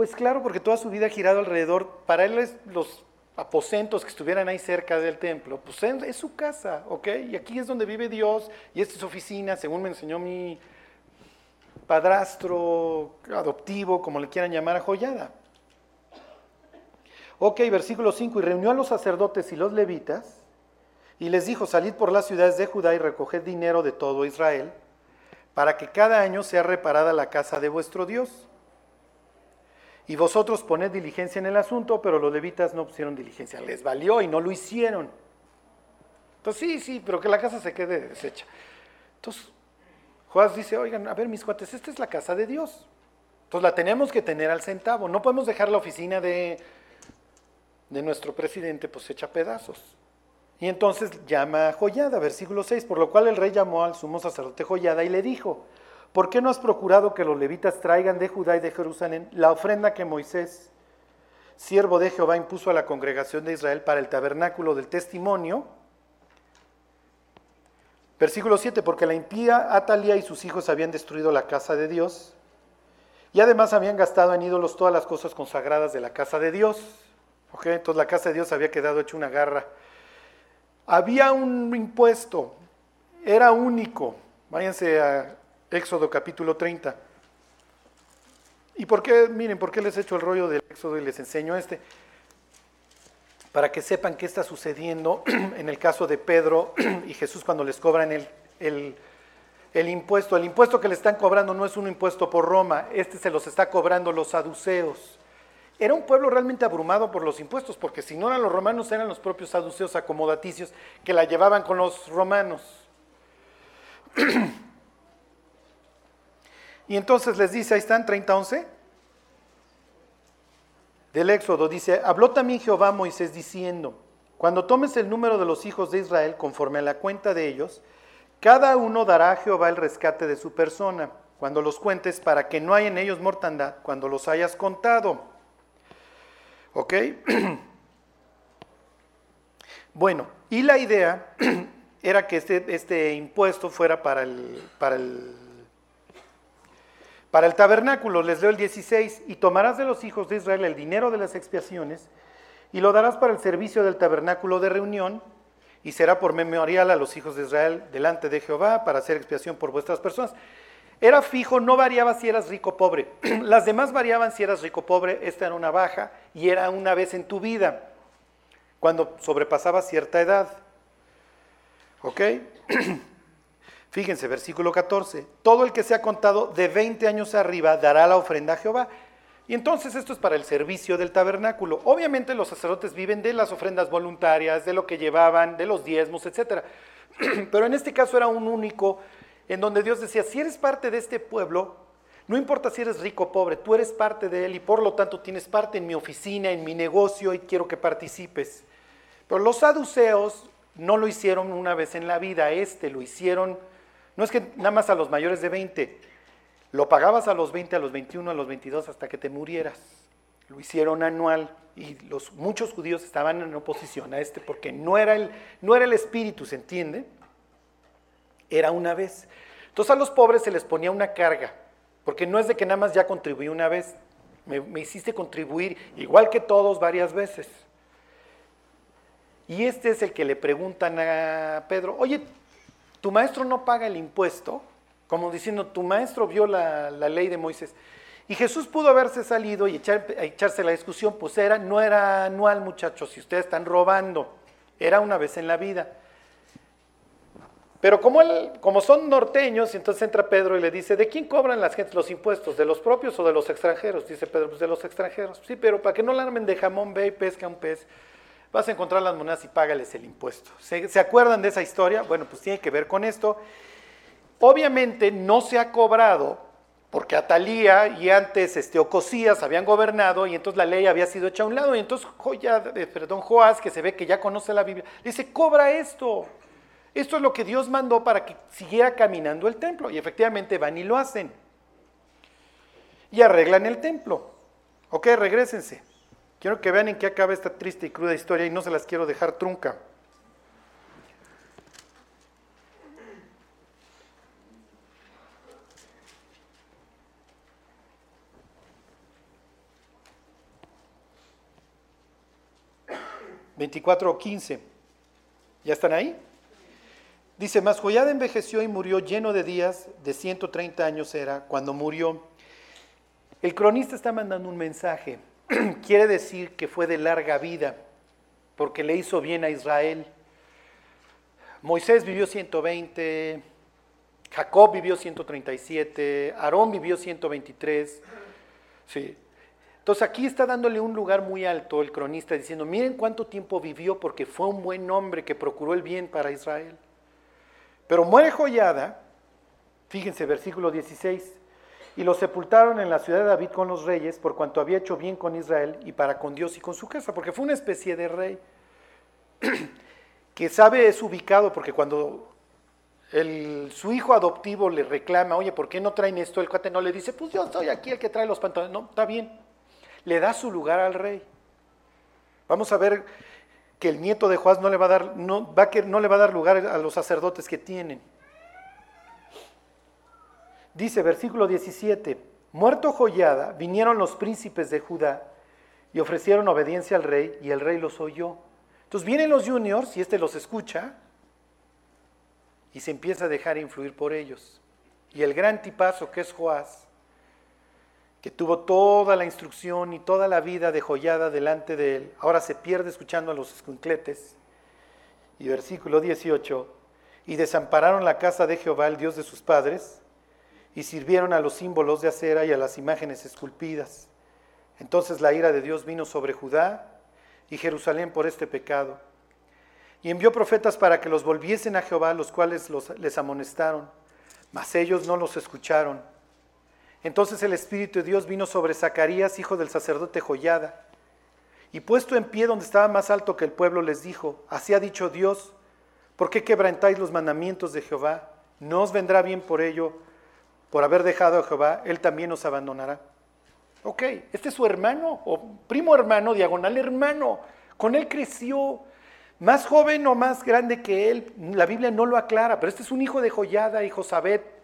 pues claro, porque toda su vida ha girado alrededor, para él los aposentos que estuvieran ahí cerca del templo, pues es su casa, ¿ok? Y aquí es donde vive Dios y esta es su oficina, según me enseñó mi padrastro adoptivo, como le quieran llamar Joyada. Ok, versículo 5, y reunió a los sacerdotes y los levitas y les dijo, salid por las ciudades de Judá y recoged dinero de todo Israel, para que cada año sea reparada la casa de vuestro Dios y vosotros poned diligencia en el asunto, pero los levitas no pusieron diligencia. Les valió y no lo hicieron. Entonces, sí, sí, pero que la casa se quede deshecha. Entonces, Joás dice, oigan, a ver, mis cuates, esta es la casa de Dios. Entonces la tenemos que tener al centavo. No podemos dejar la oficina de, de nuestro presidente pues hecha pedazos. Y entonces llama a Joyada, versículo 6, por lo cual el rey llamó al sumo sacerdote Joyada y le dijo, ¿Por qué no has procurado que los levitas traigan de Judá y de Jerusalén la ofrenda que Moisés, siervo de Jehová, impuso a la congregación de Israel para el tabernáculo del testimonio? Versículo 7, porque la impía Atalia y sus hijos habían destruido la casa de Dios y además habían gastado en ídolos todas las cosas consagradas de la casa de Dios. Entonces la casa de Dios había quedado hecha una garra. Había un impuesto, era único. Váyanse a Éxodo capítulo 30. ¿Y por qué, miren, por qué les he hecho el rollo del éxodo y les enseño este? Para que sepan qué está sucediendo [CLEARS THROAT] en el caso de Pedro [CLEARS THROAT] y Jesús cuando les cobran el, el, el impuesto. El impuesto que le están cobrando no es un impuesto por Roma, este se los está cobrando los saduceos. Era un pueblo realmente abrumado por los impuestos, porque si no eran los romanos, eran los propios saduceos acomodaticios que la llevaban con los romanos. [CLEARS THROAT] y entonces les dice, ahí están, 30-11, del Éxodo, dice, habló también Jehová a Moisés diciendo, cuando tomes el número de los hijos de Israel conforme a la cuenta de ellos, cada uno dará a Jehová el rescate de su persona, cuando los cuentes, para que no haya en ellos mortandad, cuando los hayas contado. ¿Ok? [CLEARS THROAT] Bueno, y la idea [CLEARS THROAT] era que este, este impuesto fuera para el, para, el, para el tabernáculo. Les leo el 16, y tomarás de los hijos de Israel el dinero de las expiaciones y lo darás para el servicio del tabernáculo de reunión y será por memorial a los hijos de Israel delante de Jehová para hacer expiación por vuestras personas. Era fijo, no variaba si eras rico o pobre. [CLEARS THROAT] Las demás variaban si eras rico o pobre, esta era una baja y era una vez en tu vida, cuando sobrepasaba cierta edad. ¿Ok? [CLEARS THROAT] Fíjense, versículo 14. Todo el que se ha contado de 20 años arriba dará la ofrenda a Jehová. Y entonces esto es para el servicio del tabernáculo. Obviamente los sacerdotes viven de las ofrendas voluntarias, de lo que llevaban, de los diezmos, etc. [CLEARS THROAT] Pero en este caso era un único en donde Dios decía, si eres parte de este pueblo, no importa si eres rico o pobre, tú eres parte de él y por lo tanto tienes parte en mi oficina, en mi negocio y quiero que participes. Pero los saduceos no lo hicieron una vez en la vida, este lo hicieron, no es que nada más a los mayores de 20, lo pagabas a los 20, a los 21, a los 22 hasta que te murieras. Lo hicieron anual y los, muchos judíos estaban en oposición a este porque no era el, no era el espíritu, ¿se entiende? era una vez. Entonces a los pobres se les ponía una carga, porque no es de que nada más ya contribuí una vez, me, hiciste contribuir igual que todos varias veces. Y este es el que le preguntan a Pedro, oye, tu maestro no paga el impuesto, como diciendo, tu maestro vio la, ley de Moisés. Y Jesús pudo haberse salido y echarse la discusión, pues era, no era anual muchachos, si ustedes están robando, era una vez en la vida. Pero como, como son norteños, entonces entra Pedro y le dice, ¿de quién cobran las gentes los impuestos? ¿De los propios o de los extranjeros? Dice Pedro, pues de los extranjeros. Sí, pero para que no la armen de jamón, ve y pesca un pez, vas a encontrar las monedas y págales el impuesto. ¿Se, ¿Se, acuerdan de esa historia? Bueno, pues tiene que ver con esto. Obviamente no se ha cobrado porque Atalía y antes este, Ocosías habían gobernado y entonces la ley había sido hecha a un lado y entonces Joya, eh, perdón, Joás, que se ve que ya conoce la Biblia, dice, cobra esto. Esto es lo que Dios mandó para que siguiera caminando el templo. Y efectivamente van y lo hacen. Y arreglan el templo. Ok, regresense. Quiero que vean en qué acaba esta triste y cruda historia y no se las quiero dejar trunca. o 15. ¿Ya están ahí? Dice, mas Joyada envejeció y murió lleno de días, de 130 años era, cuando murió. El cronista está mandando un mensaje. [CLEARS THROAT] Quiere decir que fue de larga vida, porque le hizo bien a Israel. Moisés vivió 120, Jacob vivió 137, Aarón vivió 123. Sí. Entonces aquí está dándole un lugar muy alto el cronista, diciendo, miren cuánto tiempo vivió porque fue un buen hombre que procuró el bien para Israel. Pero muere Joyada, fíjense, versículo 16, y lo sepultaron en la ciudad de David con los reyes, por cuanto había hecho bien con Israel y para con Dios y con su casa, porque fue una especie de rey [CLEARS THROAT] que sabe es ubicado, porque cuando su hijo adoptivo le reclama, oye, ¿por qué no traen esto? El cuate no le dice, pues yo soy aquí el que trae los pantalones. No, está bien. Le da su lugar al rey. Vamos a ver que el nieto de Joás no le va a dar, no, va que, no le va a dar lugar a los sacerdotes que tienen. Dice versículo 17, muerto Joyada, vinieron los príncipes de Judá y ofrecieron obediencia al rey y el rey los oyó. Entonces vienen los juniors y este los escucha y se empieza a dejar influir por ellos. Y el gran tipazo que es Joás que tuvo toda la instrucción y toda la vida de joyada delante de él, ahora se pierde escuchando a los escuincletes. Y versículo 18, y desampararon la casa de Jehová, el Dios de sus padres, y sirvieron a los símbolos de acera y a las imágenes esculpidas. Entonces la ira de Dios vino sobre Judá y Jerusalén por este pecado. Y envió profetas para que los volviesen a Jehová, los cuales les amonestaron, mas ellos no los escucharon. Entonces el Espíritu de Dios vino sobre Zacarías, hijo del sacerdote Joyada, y puesto en pie donde estaba más alto que el pueblo, les dijo, así ha dicho Dios, ¿por qué quebrantáis los mandamientos de Jehová? ¿No os vendrá bien por ello, por haber dejado a Jehová? Él también os abandonará. Ok, este es su hermano, o primo hermano, diagonal hermano, con él creció, más joven o más grande que él, la Biblia no lo aclara, pero este es un hijo de Joyada y Josabet,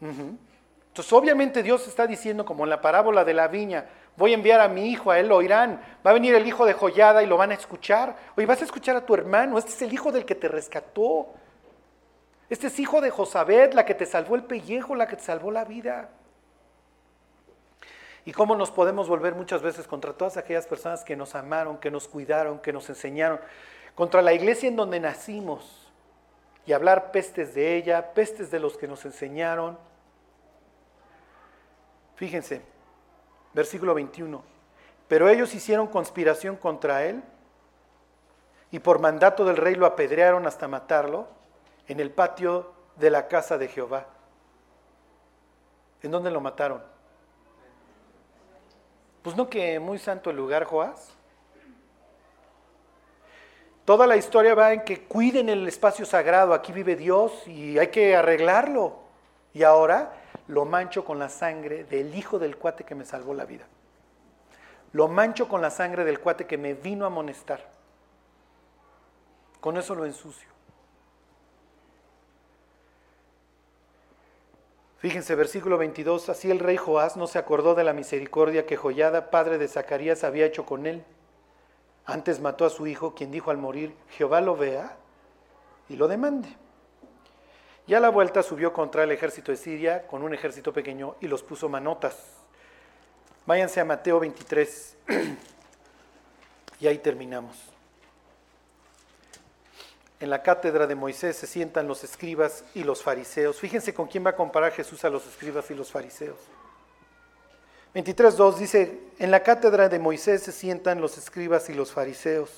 entonces, obviamente Dios está diciendo, como en la parábola de la viña, voy a enviar a mi hijo, a él lo oirán, va a venir el hijo de Joyada y lo van a escuchar. Oye, vas a escuchar a tu hermano, este es el hijo del que te rescató. Este es hijo de Josabet, la que te salvó el pellejo, la que te salvó la vida. Y cómo nos podemos volver muchas veces contra todas aquellas personas que nos amaron, que nos cuidaron, que nos enseñaron, contra la iglesia en donde nacimos y hablar pestes de ella, pestes de los que nos enseñaron. Fíjense, versículo 21. Pero ellos hicieron conspiración contra él y por mandato del rey lo apedrearon hasta matarlo en el patio de la casa de Jehová. ¿En dónde lo mataron? Pues no que muy santo el lugar, Joás. Toda la historia va en que cuiden el espacio sagrado, aquí vive Dios y hay que arreglarlo. Y ahora lo mancho con la sangre del hijo del cuate que me salvó la vida. Lo mancho con la sangre del cuate que me vino a amonestar. Con eso lo ensucio. Fíjense, versículo 22, así el rey Joás no se acordó de la misericordia que Joyada, padre de Zacarías, había hecho con él antes mató a su hijo, quien dijo al morir, Jehová lo vea y lo demande. Y a la vuelta subió contra el ejército de Siria con un ejército pequeño y los puso manotas. Váyanse a Mateo 23 [CLEARS THROAT] y ahí terminamos. En la cátedra de Moisés se sientan los escribas y los fariseos. Fíjense con quién va a comparar Jesús a los escribas y los fariseos. 23.2 dice, en la cátedra de Moisés se sientan los escribas y los fariseos.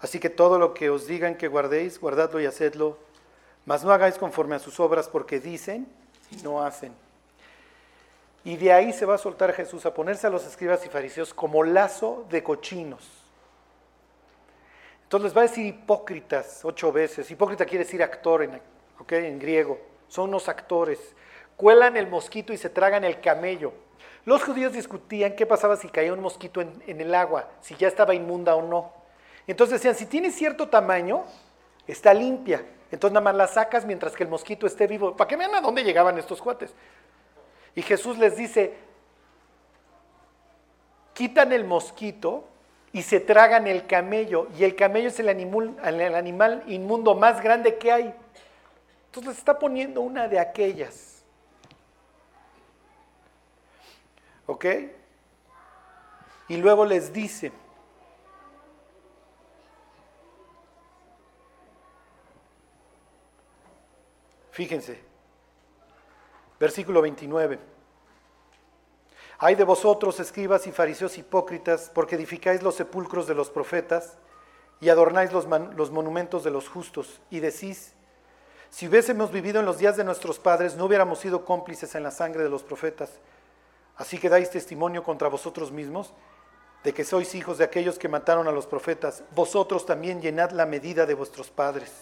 Así que todo lo que os digan que guardéis, guardadlo y hacedlo, mas no hagáis conforme a sus obras porque dicen y no hacen. Y de ahí se va a soltar Jesús a ponerse a los escribas y fariseos como lazo de cochinos. Entonces les va a decir hipócritas ocho veces. Hipócrita quiere decir actor en, en griego. Son unos actores. Cuelan el mosquito y se tragan el camello. Los judíos discutían qué pasaba si caía un mosquito en, el agua, si ya estaba inmunda o no. Entonces decían, si tiene cierto tamaño, está limpia. Entonces nada más la sacas mientras que el mosquito esté vivo. Para que vean a dónde llegaban estos cuates. Y Jesús les dice, quitan el mosquito y se tragan el camello. Y el camello es el animal, el animal inmundo más grande que hay. Entonces les está poniendo una de aquellas. ¿Ok? Y luego les dice, fíjense, versículo 29. Hay de vosotros, escribas y fariseos hipócritas, porque edificáis los sepulcros de los profetas y adornáis los, los, monumentos de los justos, y decís, si hubiésemos vivido en los días de nuestros padres, no hubiéramos sido cómplices en la sangre de los profetas. Así que dais testimonio contra vosotros mismos de que sois hijos de aquellos que mataron a los profetas. Vosotros también llenad la medida de vuestros padres.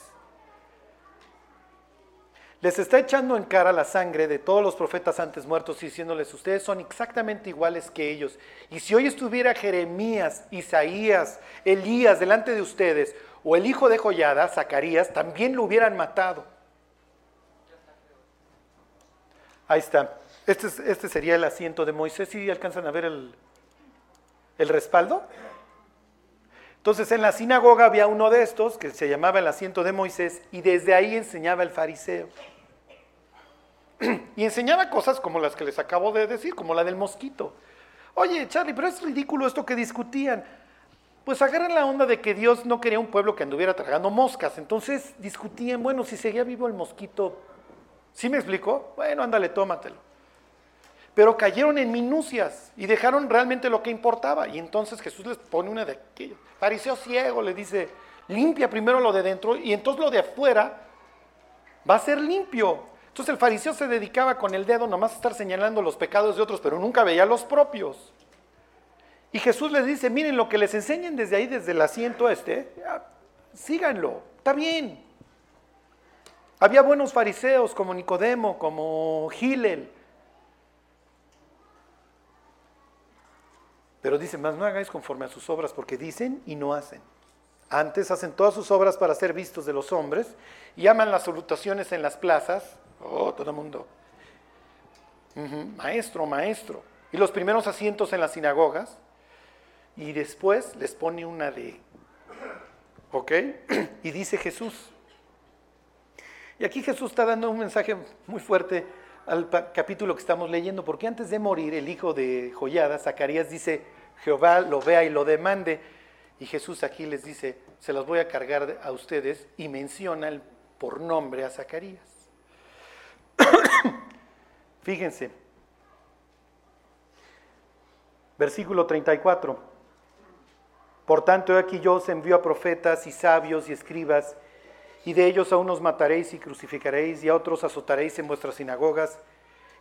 Les está echando en cara la sangre de todos los profetas antes muertos diciéndoles, ustedes son exactamente iguales que ellos. Y si hoy estuviera Jeremías, Isaías, Elías delante de ustedes, o el hijo de Joyada, Zacarías, también lo hubieran matado. Ahí está. Este, este, sería el asiento de Moisés. ¿Y alcanzan a ver el, el respaldo? Entonces en la sinagoga había uno de estos que se llamaba el asiento de Moisés y desde ahí enseñaba el fariseo. [CLEARS THROAT] y enseñaba cosas como las que les acabo de decir, como la del mosquito. Oye, Charlie, pero es ridículo esto que discutían. Pues agarran la onda de que Dios no quería un pueblo que anduviera tragando moscas. Entonces discutían, bueno, si seguía vivo el mosquito, ¿sí me explicó? Bueno, ándale, tómatelo. Pero cayeron en minucias y dejaron realmente lo que importaba. Y entonces Jesús les pone una de aquellos. Fariseo ciego le dice, limpia primero lo de dentro y entonces lo de afuera va a ser limpio. Entonces el fariseo se dedicaba con el dedo nomás a estar señalando los pecados de otros, pero nunca veía los propios. Y Jesús les dice, miren lo que les enseñen desde ahí, desde el asiento este, síganlo, está bien. Había buenos fariseos como Nicodemo, como Gilel. Pero dice, más no hagáis conforme a sus obras, porque dicen y no hacen. Antes hacen todas sus obras para ser vistos de los hombres y aman las salutaciones en las plazas Oh, todo el mundo. Maestro, maestro. Y los primeros asientos en las sinagogas. Y después les pone una de... ¿Ok? [CLEARS THROAT] Y dice Jesús. Y aquí Jesús está dando un mensaje muy fuerte al capítulo que estamos leyendo, porque antes de morir el hijo de Joyada, Zacarías, dice, Jehová lo vea y lo demande. Y Jesús aquí les dice, se las voy a cargar a ustedes y menciona por nombre a Zacarías. [COUGHS] Fíjense, versículo 34. Por tanto, aquí yo os envío a profetas y sabios y escribas, y de ellos a unos mataréis y crucificaréis, y a otros azotaréis en vuestras sinagogas,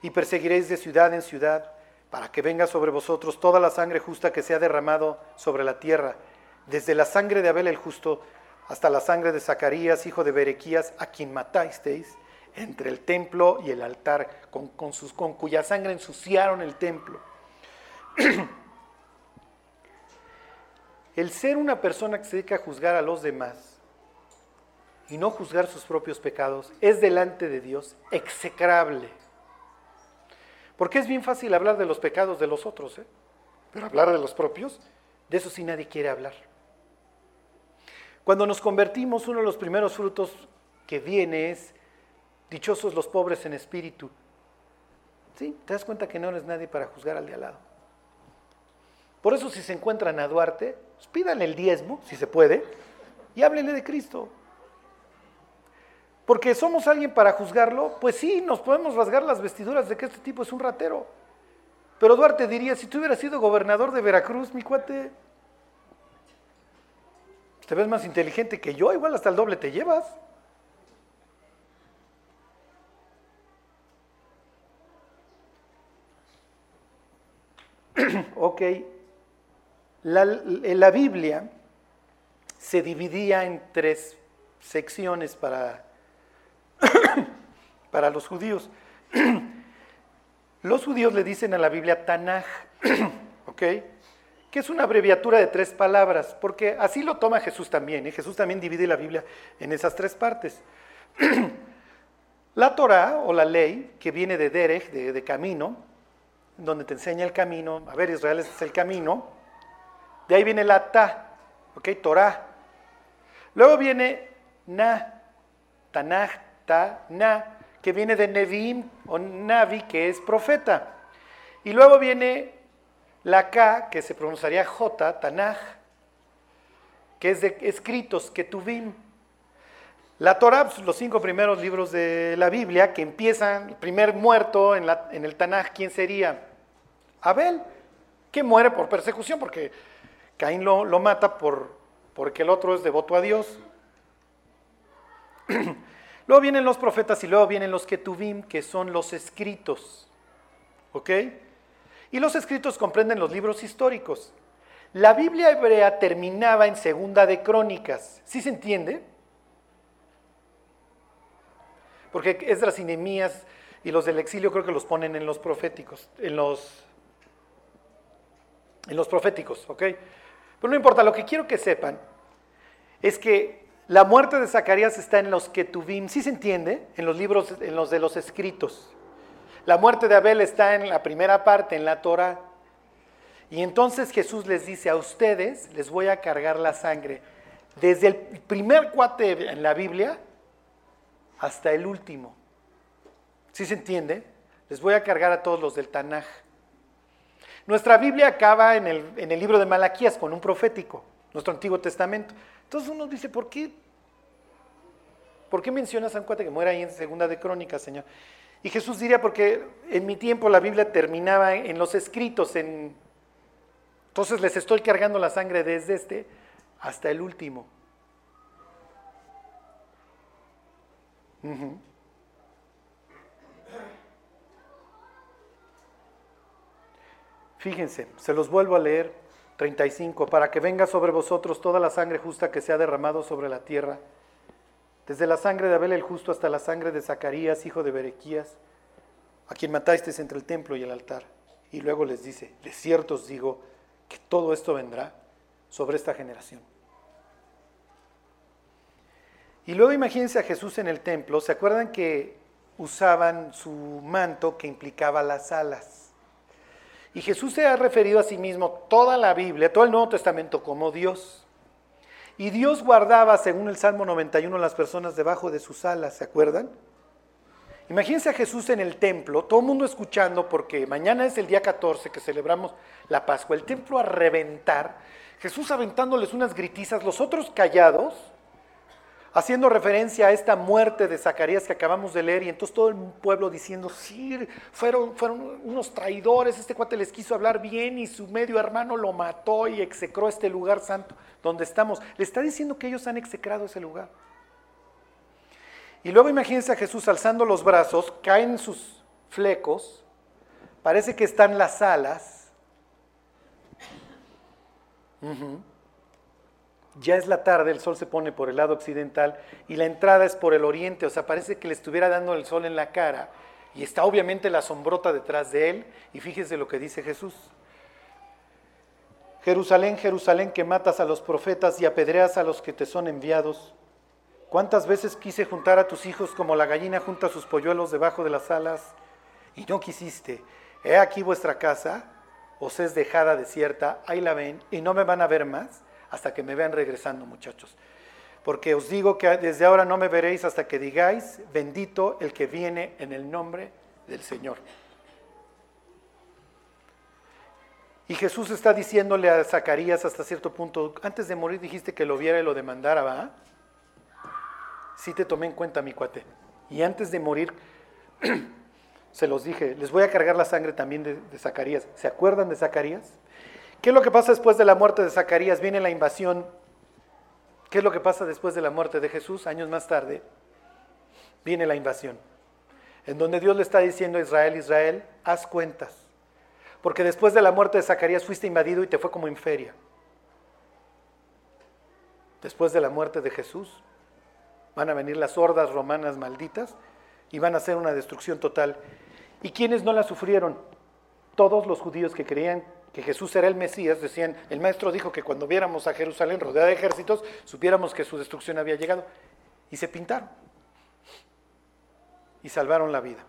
y perseguiréis de ciudad en ciudad, para que venga sobre vosotros toda la sangre justa que se ha derramado sobre la tierra, desde la sangre de Abel el justo hasta la sangre de Zacarías, hijo de Berequías, a quien matasteis entre el templo y el altar, con, con cuya sangre ensuciaron el templo. [CLEARS THROAT] el ser una persona que se dedica a juzgar a los demás y no juzgar sus propios pecados es delante de Dios execrable. Porque es bien fácil hablar de los pecados de los otros, ¿eh? pero hablar de los propios, de eso sí nadie quiere hablar. Cuando nos convertimos, uno de los primeros frutos que viene es Dichosos los pobres en espíritu. ¿Sí? ¿Te das cuenta que no eres nadie para juzgar al de al lado? Por eso si se encuentran a Duarte, pues pídanle el diezmo, si se puede, y háblenle de Cristo. Porque somos alguien para juzgarlo, pues sí, nos podemos rasgar las vestiduras de que este tipo es un ratero. Pero Duarte diría, si tú hubieras sido gobernador de Veracruz, mi cuate, te ves más inteligente que yo, igual hasta el doble te llevas. [CLEARS THROAT] ok, la, la Biblia se dividía en tres secciones para, [CLEARS THROAT] para los judíos. [CLEARS THROAT] Los judíos le dicen a la Biblia Tanaj, ¿ok? Que es una abreviatura de tres palabras, porque así lo toma Jesús también. ¿eh? Jesús también divide la Biblia en esas tres partes. [CLEARS THROAT] La Torah o la ley, que viene de Derech, de, camino, donde te enseña el camino. A ver, Israel es el camino. De ahí viene la ta, ¿ok? Torah. Luego viene na, tanaj, ta, na, que viene de Nevim o Navi, que es profeta. Y luego viene la K, que se pronunciaría J, Tanaj, que es de escritos, que tuvim. La Torah, pues, los cinco primeros libros de la Biblia, que empiezan, el primer muerto en, el Tanaj, ¿quién sería? Abel, que muere por persecución, porque Caín lo, mata por, porque el otro es devoto a Dios. [CLEARS THROAT] luego vienen los profetas y luego vienen los Ketuvim, que son los escritos. ¿Ok? Y los escritos comprenden los libros históricos. La Biblia hebrea terminaba en segunda de crónicas. ¿Sí se entiende? Porque Esdras y Nehemías y los del exilio creo que los ponen en los proféticos, en los, en los proféticos, ¿ok? Pero no importa, lo que quiero que sepan es que la muerte de Zacarías está en los que tuvimos, ¿sí se entiende? En los libros, en los de los escritos. La muerte de Abel está en la primera parte, en la Torah. Y entonces Jesús les dice, a ustedes les voy a cargar la sangre. Desde el primer cuate en la Biblia hasta el último. ¿Sí se entiende? Les voy a cargar a todos los del Tanaj. Nuestra Biblia acaba en el, en el libro de Malaquías con un profético, nuestro Antiguo Testamento. Entonces uno dice, ¿por qué? ¿Por qué menciona a San Cuate que muera ahí en Segunda de Crónicas, Señor? Y Jesús diría, porque en mi tiempo la Biblia terminaba en los escritos, en... entonces les estoy cargando la sangre desde este hasta el último. Fíjense, se los vuelvo a leer, 35, para que venga sobre vosotros toda la sangre justa que se ha derramado sobre la tierra, desde la sangre de Abel el justo hasta la sangre de Zacarías, hijo de Berequías, a quien matasteis entre el templo y el altar. Y luego les dice, de cierto os digo que todo esto vendrá sobre esta generación. Y luego imagínense a Jesús en el templo, ¿se acuerdan que usaban su manto que implicaba las alas? Y Jesús se ha referido a sí mismo toda la Biblia, todo el Nuevo Testamento como Dios. Y Dios guardaba, según el Salmo 91, las personas debajo de sus alas, ¿se acuerdan? Imagínense a Jesús en el templo, todo el mundo escuchando, porque mañana es el día 14 que celebramos la Pascua, el templo a reventar, Jesús aventándoles unas gritizas, los otros callados, haciendo referencia a esta muerte de Zacarías que acabamos de leer, y entonces todo el pueblo diciendo, sí, fueron, fueron unos traidores, este cuate les quiso hablar bien y su medio hermano lo mató y execró este lugar santo donde estamos. Le está diciendo que ellos han execrado ese lugar. Y luego imagínense a Jesús alzando los brazos, caen sus flecos, parece que están las alas. Ya es la tarde, el sol se pone por el lado occidental y la entrada es por el oriente, o sea, parece que le estuviera dando el sol en la cara. Y está obviamente la sombrota detrás de él. Y fíjese lo que dice Jesús. Jerusalén, Jerusalén, que matas a los profetas y apedreas a los que te son enviados. ¿Cuántas veces quise juntar a tus hijos como la gallina junta sus polluelos debajo de las alas? Y no quisiste. He aquí vuestra casa, os es dejada desierta, ahí la ven, y no me van a ver más hasta que me vean regresando, muchachos. Porque os digo que desde ahora no me veréis hasta que digáis, bendito el que viene en el nombre del Señor. Y Jesús está diciéndole a Zacarías hasta cierto punto, antes de morir dijiste que lo viera y lo demandara, ¿va? Sí te tomé en cuenta, mi cuate. Y antes de morir, [CLEARS THROAT] se los dije, les voy a cargar la sangre también de, de Zacarías. ¿Se acuerdan de Zacarías? ¿Qué es lo que pasa después de la muerte de Zacarías? Viene la invasión. ¿Qué es lo que pasa después de la muerte de Jesús? Años más tarde, viene la invasión. En donde Dios le está diciendo a Israel, Israel, haz cuentas. Porque después de la muerte de Zacarías fuiste invadido y te fue como en feria. Después de la muerte de Jesús van a venir las hordas romanas malditas y van a hacer una destrucción total. ¿Y quiénes no la sufrieron? Todos los judíos que creían que Jesús era el Mesías, decían, el maestro dijo que cuando viéramos a Jerusalén rodeada de ejércitos, supiéramos que su destrucción había llegado. Y se pintaron. Y salvaron la vida.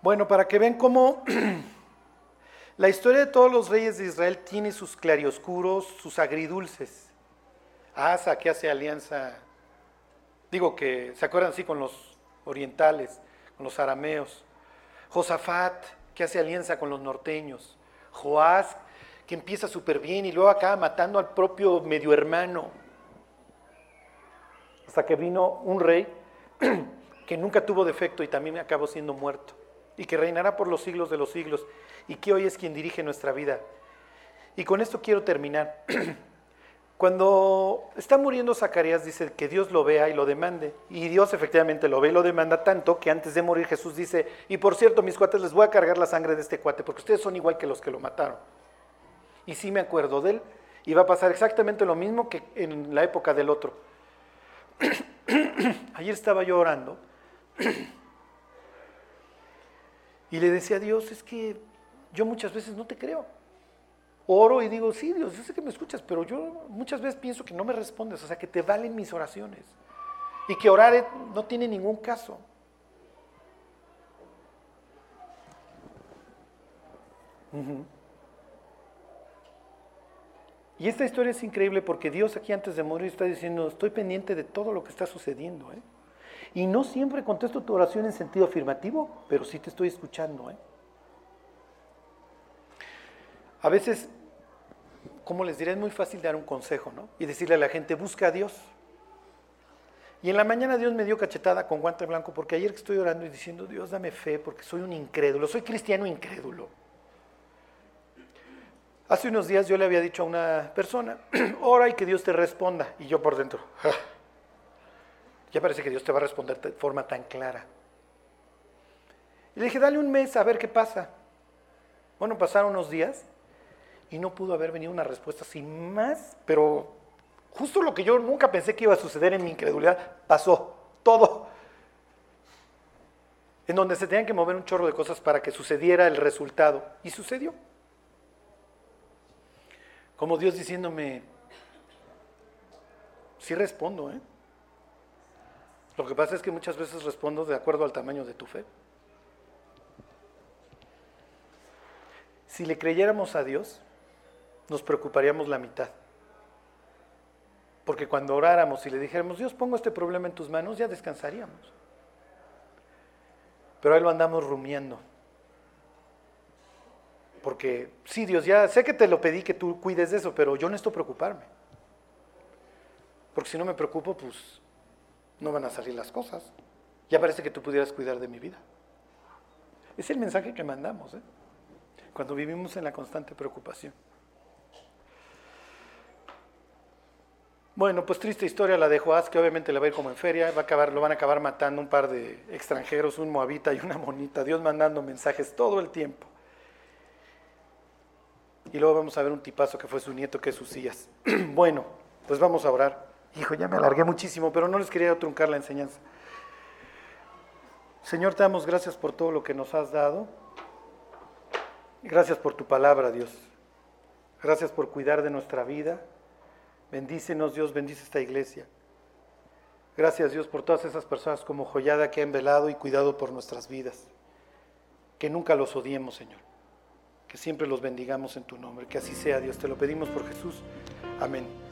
Bueno, para que vean cómo [CLEARS THROAT] la historia de todos los reyes de Israel tiene sus claroscuros, sus agridulces. Asa que hace alianza, digo que se acuerdan así con los orientales, con los arameos. Josafat, que hace alianza con los norteños. Joás, que empieza súper bien y luego acaba matando al propio medio hermano. Hasta que vino un rey [CLEARS THROAT] que nunca tuvo defecto y también acabó siendo muerto. Y que reinará por los siglos de los siglos. Y que hoy es quien dirige nuestra vida. Y con esto quiero terminar. [CLEARS THROAT] Cuando está muriendo Zacarías, dice que Dios lo vea y lo demande. Y Dios efectivamente lo ve y lo demanda tanto que antes de morir Jesús dice, y por cierto, mis cuates, les voy a cargar la sangre de este cuate, porque ustedes son igual que los que lo mataron. Y sí me acuerdo de él, y va a pasar exactamente lo mismo que en la época del otro. [COUGHS] Ayer estaba yo orando [COUGHS] y le decía a Dios, es que yo muchas veces no te creo oro y digo, sí, Dios, yo sé que me escuchas, pero yo muchas veces pienso que no me respondes, o sea, que te valen mis oraciones y que orar no tiene ningún caso. Y esta historia es increíble porque Dios aquí antes de morir está diciendo, estoy pendiente de todo lo que está sucediendo. ¿eh? Y no siempre contesto tu oración en sentido afirmativo, pero sí te estoy escuchando. ¿eh? A veces, como les diré, es muy fácil dar un consejo, ¿no? Y decirle a la gente, busca a Dios. Y en la mañana Dios me dio cachetada con guante blanco porque ayer que estoy orando y diciendo, Dios dame fe porque soy un incrédulo, soy cristiano incrédulo. Hace unos días yo le había dicho a una persona, [CLEARS THROAT] ora y que Dios te responda. Y yo por dentro, ah, ya parece que Dios te va a responder de forma tan clara. Y le dije, dale un mes a ver qué pasa. Bueno, pasaron unos días y no pudo haber venido una respuesta sin más, pero justo lo que yo nunca pensé que iba a suceder en mi incredulidad, pasó, todo. En donde se tenían que mover un chorro de cosas para que sucediera el resultado. Y sucedió. Como Dios diciéndome, sí respondo, ¿eh? Lo que pasa es que muchas veces respondo de acuerdo al tamaño de tu fe. Si le creyéramos a Dios, nos preocuparíamos la mitad. Porque cuando oráramos y le dijéramos, Dios, pongo este problema en tus manos, ya descansaríamos. Pero ahí lo andamos rumiando. Porque sí, Dios, ya sé que te lo pedí que tú cuides de eso, pero yo necesito preocuparme. Porque si no me preocupo, pues no van a salir las cosas. Ya parece que tú pudieras cuidar de mi vida. Es el mensaje que mandamos, ¿eh? cuando vivimos en la constante preocupación. Bueno, pues triste historia la de Joás, que obviamente le va a ir como en feria, va a acabar, lo van a acabar matando un par de extranjeros, un moabita y una monita, Dios mandando mensajes todo el tiempo. Y luego vamos a ver un tipazo que fue su nieto, que es Usías. [CLEARS THROAT] bueno, pues vamos a orar. Hijo, ya me alargué muchísimo, pero no les quería truncar la enseñanza. Señor, te damos gracias por todo lo que nos has dado. Gracias por tu palabra, Dios. Gracias por cuidar de nuestra vida. Bendícenos, Dios, bendice esta iglesia. Gracias, Dios, por todas esas personas como Joyada que han velado y cuidado por nuestras vidas. Que nunca los odiemos, Señor. Que siempre los bendigamos en tu nombre. Que así sea, Dios. Te lo pedimos por Jesús. Amén.